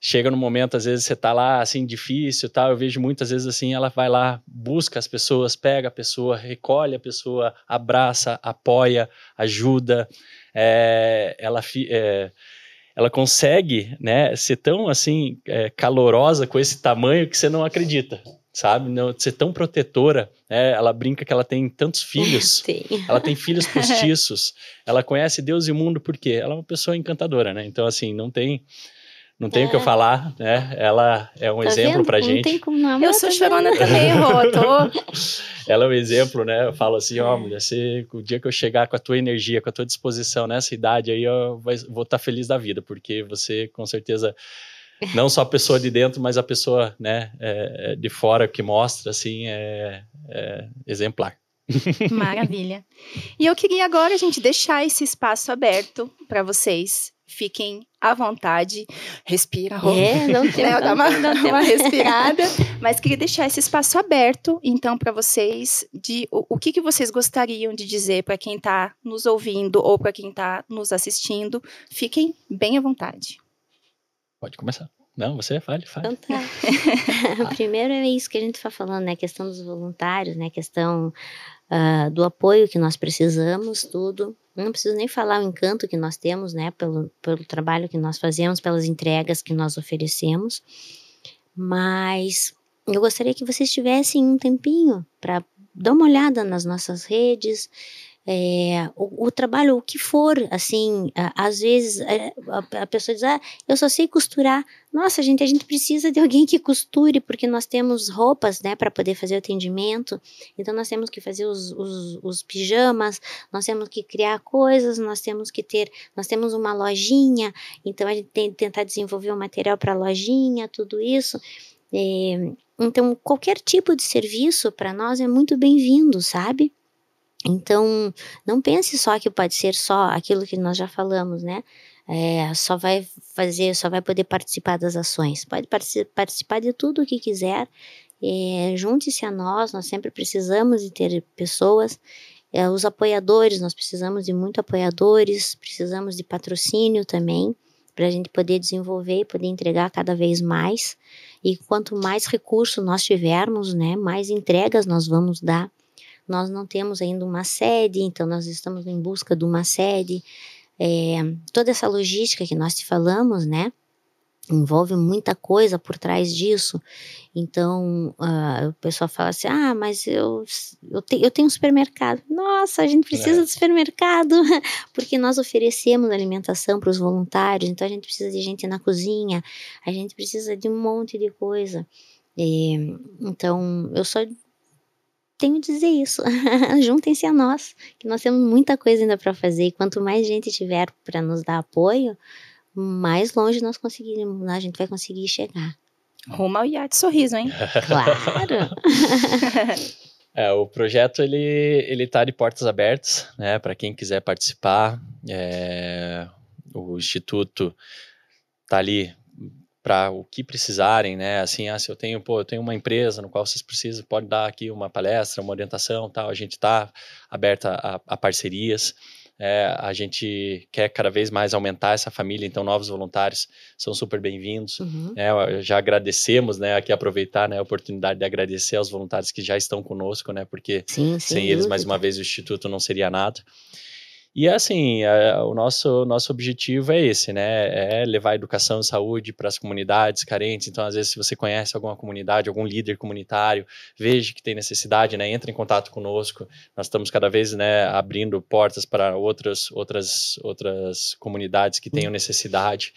chega no momento, às vezes você tá lá, assim, difícil tal, eu vejo muitas vezes assim, ela vai lá, busca as pessoas, pega a pessoa, recolhe a pessoa, abraça, apoia, ajuda, é, ela, é, ela consegue, né, ser tão, assim, é, calorosa com esse tamanho que você não acredita, sabe? Não, ser tão protetora, né? Ela brinca que ela tem tantos filhos. Tem. Ela tem filhos postiços. ela conhece Deus e o mundo porque ela é uma pessoa encantadora, né? Então assim, não tem não tenho o é. que eu falar, né? Ela é um tá exemplo vendo? pra gente. Não tem como não, eu sou chorona também, Rô, tô... Ela é um exemplo, né? Eu falo assim, ó, oh, mulher, você, o dia que eu chegar com a tua energia, com a tua disposição nessa idade aí, eu vou estar tá feliz da vida, porque você, com certeza, não só a pessoa de dentro, mas a pessoa, né, é, é de fora que mostra, assim, é, é exemplar. Maravilha. E eu queria agora, gente, deixar esse espaço aberto para vocês. Fiquem à vontade. Respira, Rô. É, não tem, né? Dá uma, não tem. uma respirada. Mas queria deixar esse espaço aberto, então, para vocês, de o, o que, que vocês gostariam de dizer para quem está nos ouvindo ou para quem está nos assistindo. Fiquem bem à vontade. Pode começar. Não, você fale, fale. Então tá. Primeiro é isso que a gente está falando, né? A questão dos voluntários, né? A questão uh, do apoio que nós precisamos, tudo. Não preciso nem falar o encanto que nós temos, né? Pelo, pelo trabalho que nós fazemos, pelas entregas que nós oferecemos. Mas eu gostaria que vocês tivessem um tempinho para dar uma olhada nas nossas redes, é, o, o, trabalho, o que for, assim, às vezes a, a, pessoa diz, ah, eu só sei costurar. Nossa, gente, a gente precisa de alguém que costure, porque nós temos roupas, né, para poder fazer o atendimento. Então, nós temos que fazer os, os, os, pijamas, nós temos que criar coisas, nós temos que ter, nós temos uma lojinha, então a gente tem que tentar desenvolver o um material para lojinha, tudo isso. É, então, qualquer tipo de serviço para nós é muito bem-vindo, sabe? Então, não pense só que pode ser só aquilo que nós já falamos, né? É, só vai fazer, só vai poder participar das ações. Pode participar de tudo o que quiser. É, Junte-se a nós, nós sempre precisamos de ter pessoas. É, os apoiadores, nós precisamos de muito apoiadores, precisamos de patrocínio também, para a gente poder desenvolver e poder entregar cada vez mais. E quanto mais recurso nós tivermos, né, mais entregas nós vamos dar nós não temos ainda uma sede, então nós estamos em busca de uma sede. É, toda essa logística que nós te falamos, né? Envolve muita coisa por trás disso. Então, uh, o pessoal fala assim: ah, mas eu, eu, te, eu tenho um supermercado. Nossa, a gente precisa é. do supermercado, porque nós oferecemos alimentação para os voluntários, então a gente precisa de gente na cozinha, a gente precisa de um monte de coisa. É, então, eu só tenho a dizer isso. Juntem-se a nós, que nós temos muita coisa ainda para fazer. E quanto mais gente tiver para nos dar apoio, mais longe nós conseguiremos, a gente vai conseguir chegar. Rumo ao iate sorriso, hein? Claro! é, o projeto ele ele está de portas abertas, né? Para quem quiser participar, é, o instituto está ali para o que precisarem, né? Assim, ah, se eu tenho, pô, eu tenho uma empresa no qual vocês precisam, pode dar aqui uma palestra, uma orientação, tal. A gente está aberta a, a parcerias. É, a gente quer cada vez mais aumentar essa família, então novos voluntários são super bem-vindos. Uhum. É, já agradecemos, né, aqui aproveitar né, a oportunidade de agradecer aos voluntários que já estão conosco, né, porque sim, sem eles, mais uma vez, o Instituto não seria nada. E assim, a, o nosso, nosso objetivo é esse, né? É levar educação e saúde para as comunidades carentes. Então, às vezes, se você conhece alguma comunidade, algum líder comunitário, veja que tem necessidade, né? Entre em contato conosco. Nós estamos cada vez, né, abrindo portas para outras, outras, outras comunidades que tenham necessidade.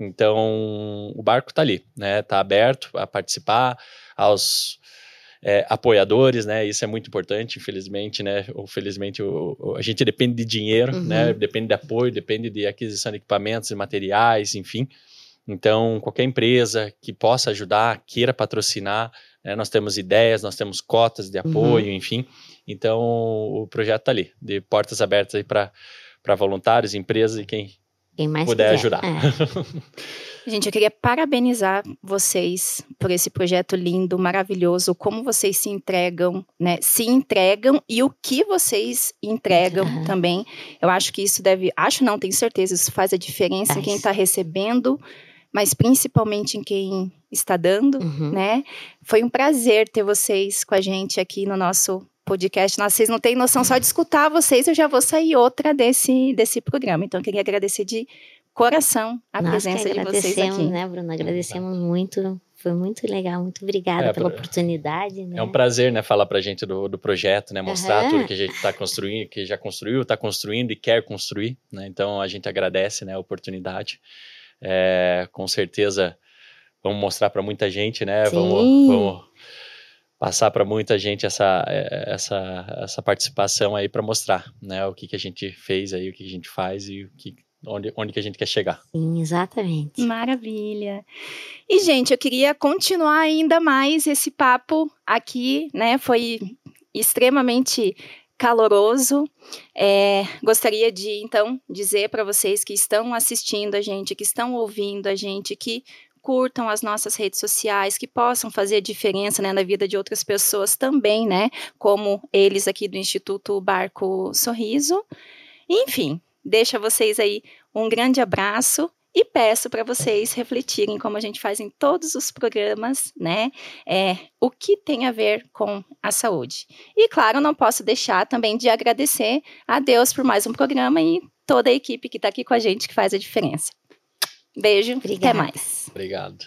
Então, o barco está ali, né? Está aberto a participar aos é, apoiadores, né? Isso é muito importante, infelizmente, né? Ou felizmente o, o, a gente depende de dinheiro, uhum. né? Depende de apoio, depende de aquisição de equipamentos e materiais, enfim. Então, qualquer empresa que possa ajudar, queira patrocinar, né? nós temos ideias, nós temos cotas de apoio, uhum. enfim. Então, o projeto está ali, de portas abertas aí para voluntários, empresas e quem, quem puder quiser. ajudar. É. Gente, eu queria parabenizar vocês por esse projeto lindo, maravilhoso, como vocês se entregam, né? Se entregam e o que vocês entregam uhum. também. Eu acho que isso deve, acho não, tenho certeza, isso faz a diferença em quem está recebendo, mas principalmente em quem está dando, uhum. né? Foi um prazer ter vocês com a gente aqui no nosso podcast. Nossa, vocês não têm noção, só de escutar vocês eu já vou sair outra desse, desse programa. Então, eu queria agradecer de coração a Nós presença de vocês aqui. né, Bruno? Agradecemos muito. Foi muito legal, muito obrigada é, pela oportunidade. Né? É um prazer, né, falar pra gente do, do projeto, né, mostrar uhum. tudo que a gente está construindo, que já construiu, está construindo e quer construir, né, então a gente agradece, né, a oportunidade. É, com certeza vamos mostrar para muita gente, né, vamos, vamos passar para muita gente essa, essa, essa participação aí para mostrar, né, o que, que a gente fez aí, o que a gente faz e o que onde, onde que a gente quer chegar. Sim, exatamente. Maravilha. E, gente, eu queria continuar ainda mais esse papo aqui, né? Foi extremamente caloroso. É, gostaria de, então, dizer para vocês que estão assistindo a gente, que estão ouvindo a gente, que curtam as nossas redes sociais, que possam fazer diferença né, na vida de outras pessoas também, né? Como eles aqui do Instituto Barco Sorriso. Enfim, deixa vocês aí um grande abraço e peço para vocês refletirem, como a gente faz em todos os programas, né? É, o que tem a ver com a saúde. E, claro, não posso deixar também de agradecer a Deus por mais um programa e toda a equipe que está aqui com a gente, que faz a diferença. Beijo, Obrigada. até mais. Obrigado.